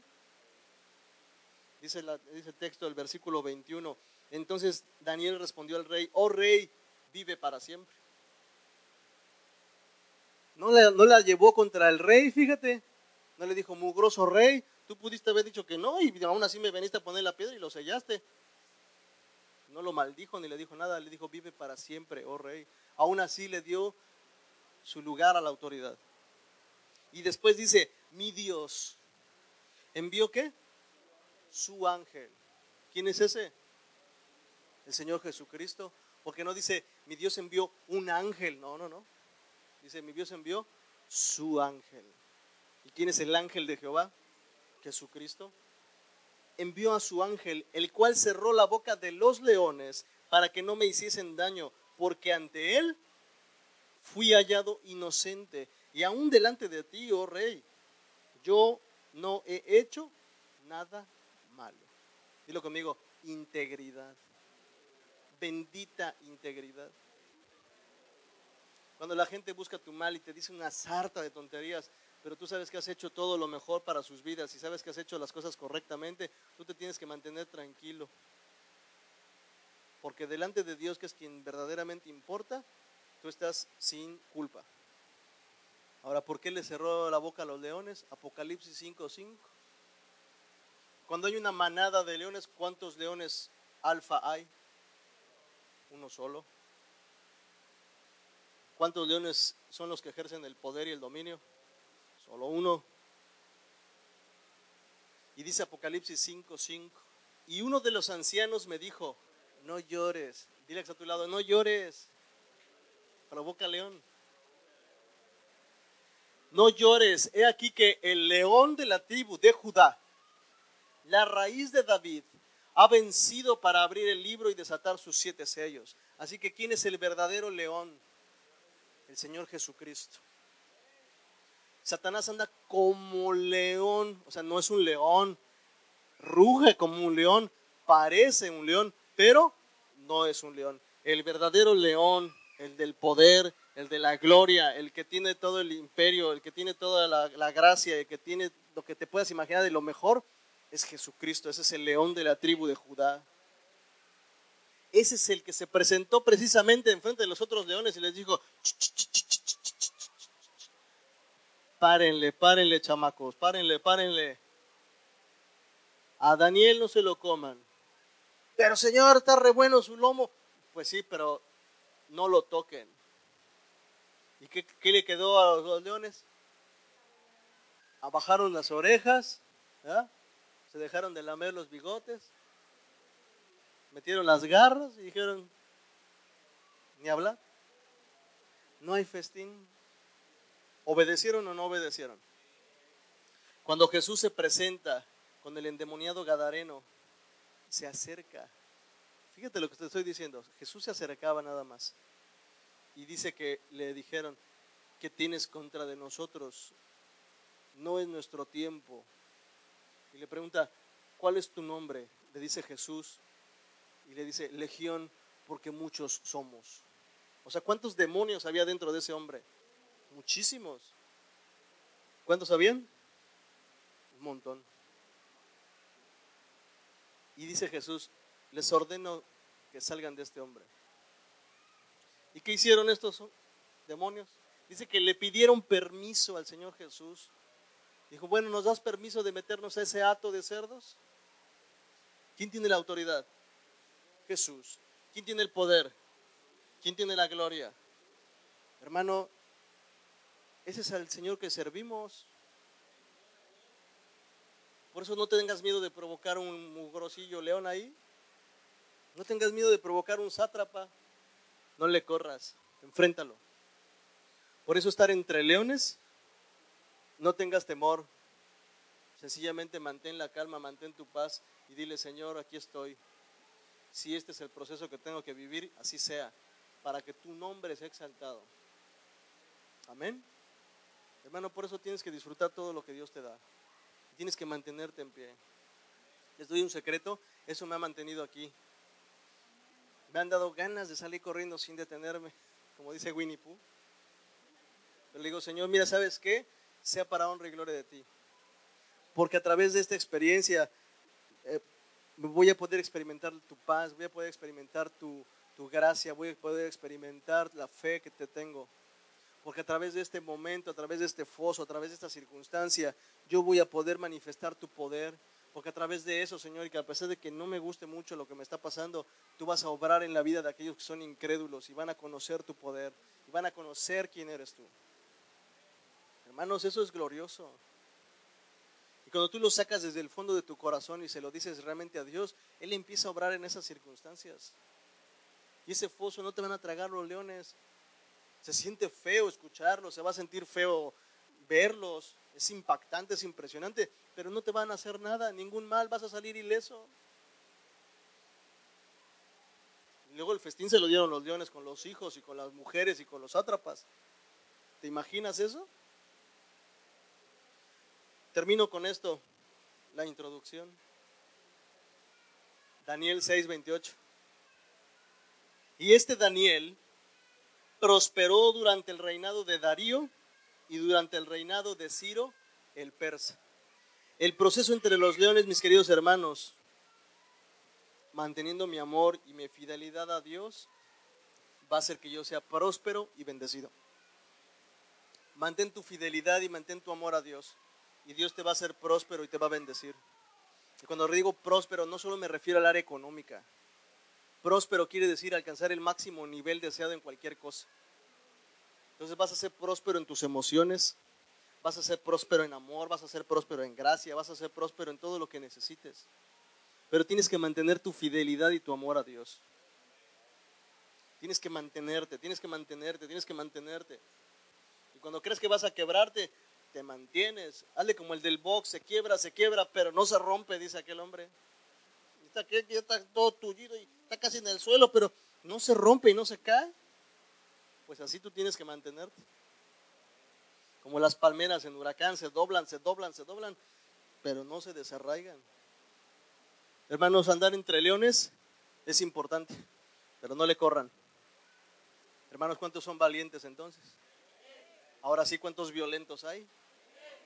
dice, dice el texto del versículo 21. Entonces Daniel respondió al rey, oh rey, vive para siempre. No la, no la llevó contra el rey, fíjate. No le dijo, mugroso rey, tú pudiste haber dicho que no y aún así me veniste a poner la piedra y lo sellaste no lo maldijo ni le dijo nada, le dijo, vive para siempre, oh rey. Aún así le dio su lugar a la autoridad. Y después dice, mi Dios, ¿envió qué? Su ángel. ¿Quién es ese? El Señor Jesucristo. Porque no dice, mi Dios envió un ángel. No, no, no. Dice, mi Dios envió su ángel. ¿Y quién es el ángel de Jehová? Jesucristo envió a su ángel, el cual cerró la boca de los leones para que no me hiciesen daño, porque ante él fui hallado inocente y aún delante de ti, oh rey, yo no he hecho nada malo. Dilo conmigo, integridad. Bendita integridad. Cuando la gente busca tu mal y te dice una sarta de tonterías, pero tú sabes que has hecho todo lo mejor para sus vidas y sabes que has hecho las cosas correctamente, tú te tienes que mantener tranquilo. Porque delante de Dios, que es quien verdaderamente importa, tú estás sin culpa. Ahora, ¿por qué le cerró la boca a los leones? Apocalipsis 5:5. Cuando hay una manada de leones, ¿cuántos leones alfa hay? Uno solo. ¿Cuántos leones son los que ejercen el poder y el dominio? Solo uno. Y dice Apocalipsis 5, 5. Y uno de los ancianos me dijo, no llores. Dile a tu lado, no llores. Provoca león. No llores. He aquí que el león de la tribu de Judá, la raíz de David, ha vencido para abrir el libro y desatar sus siete sellos. Así que ¿quién es el verdadero león? El Señor Jesucristo. Satanás anda como león, o sea, no es un león, ruge como un león, parece un león, pero no es un león. El verdadero león, el del poder, el de la gloria, el que tiene todo el imperio, el que tiene toda la, gracia, el que tiene lo que te puedas imaginar de lo mejor, es Jesucristo. Ese es el león de la tribu de Judá. Ese es el que se presentó precisamente enfrente de los otros leones y les dijo, párenle, párenle chamacos, párenle, párenle. A Daniel no se lo coman. Pero Señor, está re bueno su lomo. Pues sí, pero no lo toquen. ¿Y qué, le quedó a los leones? Abajaron las orejas, se dejaron de lamer los bigotes, metieron las garras y dijeron, ni hablar. No hay festín. ¿Obedecieron o no obedecieron? Cuando Jesús se presenta con el endemoniado Gadareno, se acerca. Fíjate lo que te estoy diciendo. Jesús se acercaba nada más. Y dice que le dijeron, ¿qué tienes contra de nosotros? No es nuestro tiempo. Y le pregunta, ¿cuál es tu nombre? Le dice Jesús. Y le dice, Legión, porque muchos somos. O sea, ¿cuántos demonios había dentro de ese hombre? Muchísimos. ¿Cuántos habían? Un montón. Y dice Jesús, les ordeno que salgan de este hombre. ¿Y qué hicieron estos demonios? Dice que le pidieron permiso al Señor Jesús. Dijo, bueno, ¿nos das permiso de meternos a ese hato de cerdos? ¿Quién tiene la autoridad? Jesús. ¿Quién tiene el poder? ¿Quién tiene la gloria? Hermano, ese es el Señor que servimos. Por eso no tengas miedo de provocar un mugrosillo león ahí. No tengas miedo de provocar un sátrapa. No le corras, enfréntalo. Por eso estar entre leones, no tengas temor. Sencillamente mantén la calma, mantén tu paz y dile, Señor, aquí estoy. Si este es el proceso que tengo que vivir, así sea, para que tu nombre sea exaltado. Amén. Hermano, por eso tienes que disfrutar todo lo que Dios te da tienes que mantenerte en pie. Les doy un secreto, eso me ha mantenido aquí. Me han dado ganas de salir corriendo sin detenerme, como dice Winnie Pooh. Pero le digo, Señor, mira, ¿sabes qué? Sea para honra y gloria de ti. Porque a través de esta experiencia eh, voy a poder experimentar tu paz, voy a poder experimentar tu, tu gracia, voy a poder experimentar la fe que te tengo porque a través de este momento, a través de este foso, a través de esta circunstancia, yo voy a poder manifestar tu poder, porque a través de eso, Señor, y que a pesar de que no me guste mucho lo que me está pasando, tú vas a obrar en la vida de aquellos que son incrédulos y van a conocer tu poder, y van a conocer quién eres tú. Hermanos, eso es glorioso. Y cuando tú lo sacas desde el fondo de tu corazón y se lo dices realmente a Dios, Él empieza a obrar en esas circunstancias. Y ese foso no te van a tragar los leones, se siente feo escucharlos, se va a sentir feo verlos, es impactante, es impresionante, pero no te van a hacer nada, ningún mal, vas a salir ileso. luego el festín se lo dieron los leones con los hijos y con las mujeres y con los sátrapas. ¿Te imaginas eso? Termino con esto, la introducción. Daniel 6:28. Y este Daniel prosperó durante el reinado de Darío y durante el reinado de Ciro el persa. El proceso entre los leones, mis queridos hermanos, manteniendo mi amor y mi fidelidad a Dios, va a hacer que yo sea próspero y bendecido. Mantén tu fidelidad y mantén tu amor a Dios. Y Dios te va a hacer próspero y te va a bendecir. Cuando digo próspero, no solo me refiero al área económica, Próspero quiere decir alcanzar el máximo nivel deseado en cualquier cosa. Entonces vas a ser próspero en tus emociones, vas a ser próspero en amor, vas a ser próspero en gracia, vas a ser próspero en todo lo que necesites. Pero tienes que mantener tu fidelidad y tu amor a Dios. Tienes que mantenerte, tienes que mantenerte, tienes que mantenerte. Y cuando crees que vas a quebrarte, te mantienes. Hazle como el del box, se quiebra, se quiebra, pero no se rompe, dice aquel hombre ya está todo tullido y está casi en el suelo, pero no se rompe y no se cae. Pues así tú tienes que mantenerte. Como las palmeras en huracán, se doblan, se doblan, se doblan, pero no se desarraigan. Hermanos, andar entre leones es importante, pero no le corran. Hermanos, ¿cuántos son valientes entonces? Ahora sí, ¿cuántos violentos hay?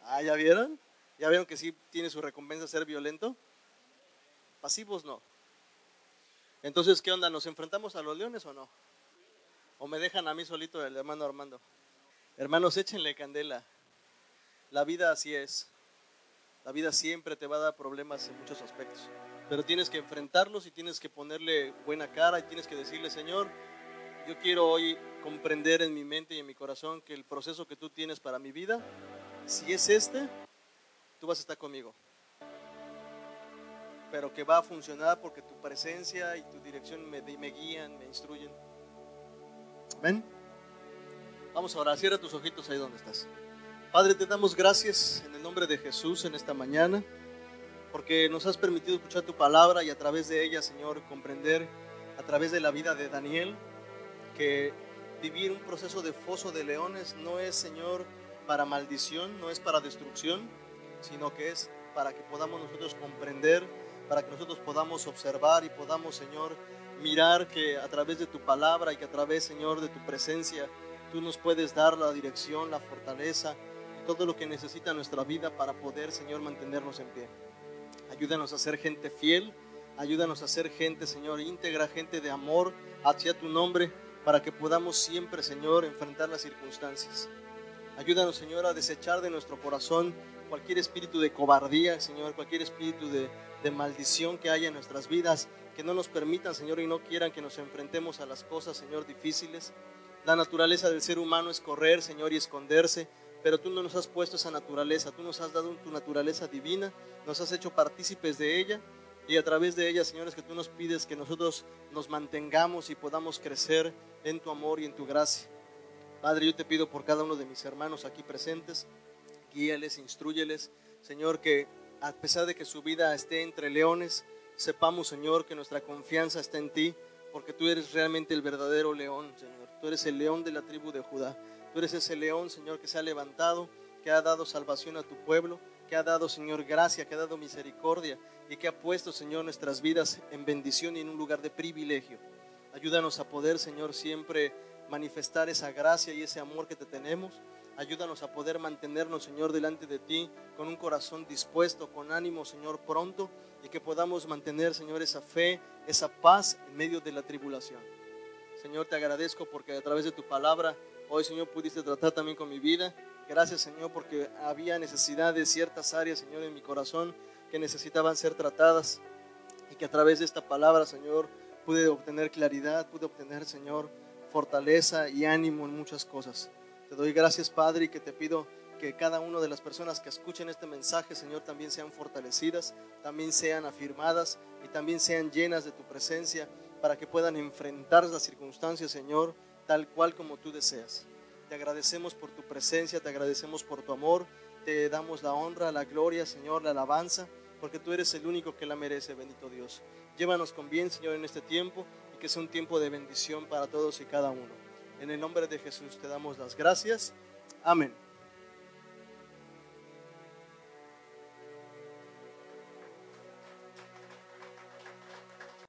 Ah, ¿ya vieron? ¿Ya vieron que sí tiene su recompensa ser violento? Pasivos no. Entonces, ¿qué onda? ¿Nos enfrentamos a los leones o no? ¿O me dejan a mí solito el hermano Armando? Hermanos, échenle candela. La vida así es. La vida siempre te va a dar problemas en muchos aspectos. Pero tienes que enfrentarlos y tienes que ponerle buena cara y tienes que decirle, Señor, yo quiero hoy comprender en mi mente y en mi corazón que el proceso que tú tienes para mi vida, si es este, tú vas a estar conmigo. Pero que va a funcionar porque tu presencia y tu dirección me, me guían, me instruyen. Amén. Vamos a orar. Cierra tus ojitos ahí donde estás. Padre, te damos gracias en el nombre de Jesús en esta mañana, porque nos has permitido escuchar tu palabra y a través de ella, Señor, comprender a través de la vida de Daniel que vivir un proceso de foso de leones no es, Señor, para maldición, no es para destrucción, sino que es para que podamos nosotros comprender, para que nosotros podamos observar y podamos, Señor, mirar que a través de tu palabra y que a través, Señor, de tu presencia, tú nos puedes dar la dirección, la fortaleza y todo lo que necesita nuestra vida para poder, Señor, mantenernos en pie. Ayúdanos a ser gente fiel, ayúdanos a ser gente, Señor, íntegra, gente de amor hacia tu nombre, para que podamos siempre, Señor, enfrentar las circunstancias. Ayúdanos, Señor, a desechar de nuestro corazón cualquier espíritu de cobardía, Señor, cualquier espíritu de, de maldición que haya en nuestras vidas, que no nos permitan, Señor, y no quieran que nos enfrentemos a las cosas, Señor, difíciles. La naturaleza del ser humano es correr, Señor, y esconderse, pero tú no nos has puesto esa naturaleza, tú nos has dado tu naturaleza divina, nos has hecho partícipes de ella y a través de ella, Señor, es que tú nos pides que nosotros nos mantengamos y podamos crecer en tu amor y en tu gracia. Padre, yo te pido por cada uno de mis hermanos aquí presentes, guíales, instruyeles, Señor, que a pesar de que su vida esté entre leones, sepamos, Señor, que nuestra confianza está en ti, porque tú eres realmente el verdadero león, Señor. Tú eres el león de la tribu de Judá. Tú eres ese león, Señor, que se ha levantado, que ha dado salvación a tu pueblo, que ha dado, Señor, gracia, que ha dado misericordia y que ha puesto, Señor, nuestras vidas en bendición y en un lugar de privilegio. Ayúdanos a poder, Señor, siempre manifestar esa gracia y ese amor que te tenemos. Ayúdanos a poder mantenernos, Señor, delante de ti con un corazón dispuesto, con ánimo, Señor, pronto y que podamos mantener, Señor, esa fe, esa paz en medio de la tribulación. Señor, te agradezco porque a través de tu palabra hoy, Señor, pudiste tratar también con mi vida. Gracias, Señor, porque había necesidad de ciertas áreas, Señor, en mi corazón que necesitaban ser tratadas y que a través de esta palabra, Señor, pude obtener claridad, pude obtener, Señor, fortaleza y ánimo en muchas cosas. Te doy gracias, Padre, y que te pido que cada una de las personas que escuchen este mensaje, Señor, también sean fortalecidas, también sean afirmadas y también sean llenas de tu presencia para que puedan enfrentar las circunstancias, Señor, tal cual como tú deseas. Te agradecemos por tu presencia, te agradecemos por tu amor, te damos la honra, la gloria, Señor, la alabanza, porque tú eres el único que la merece, bendito Dios. Llévanos con bien, Señor, en este tiempo y que sea un tiempo de bendición para todos y cada uno. En el nombre de Jesús te damos las gracias. Amén.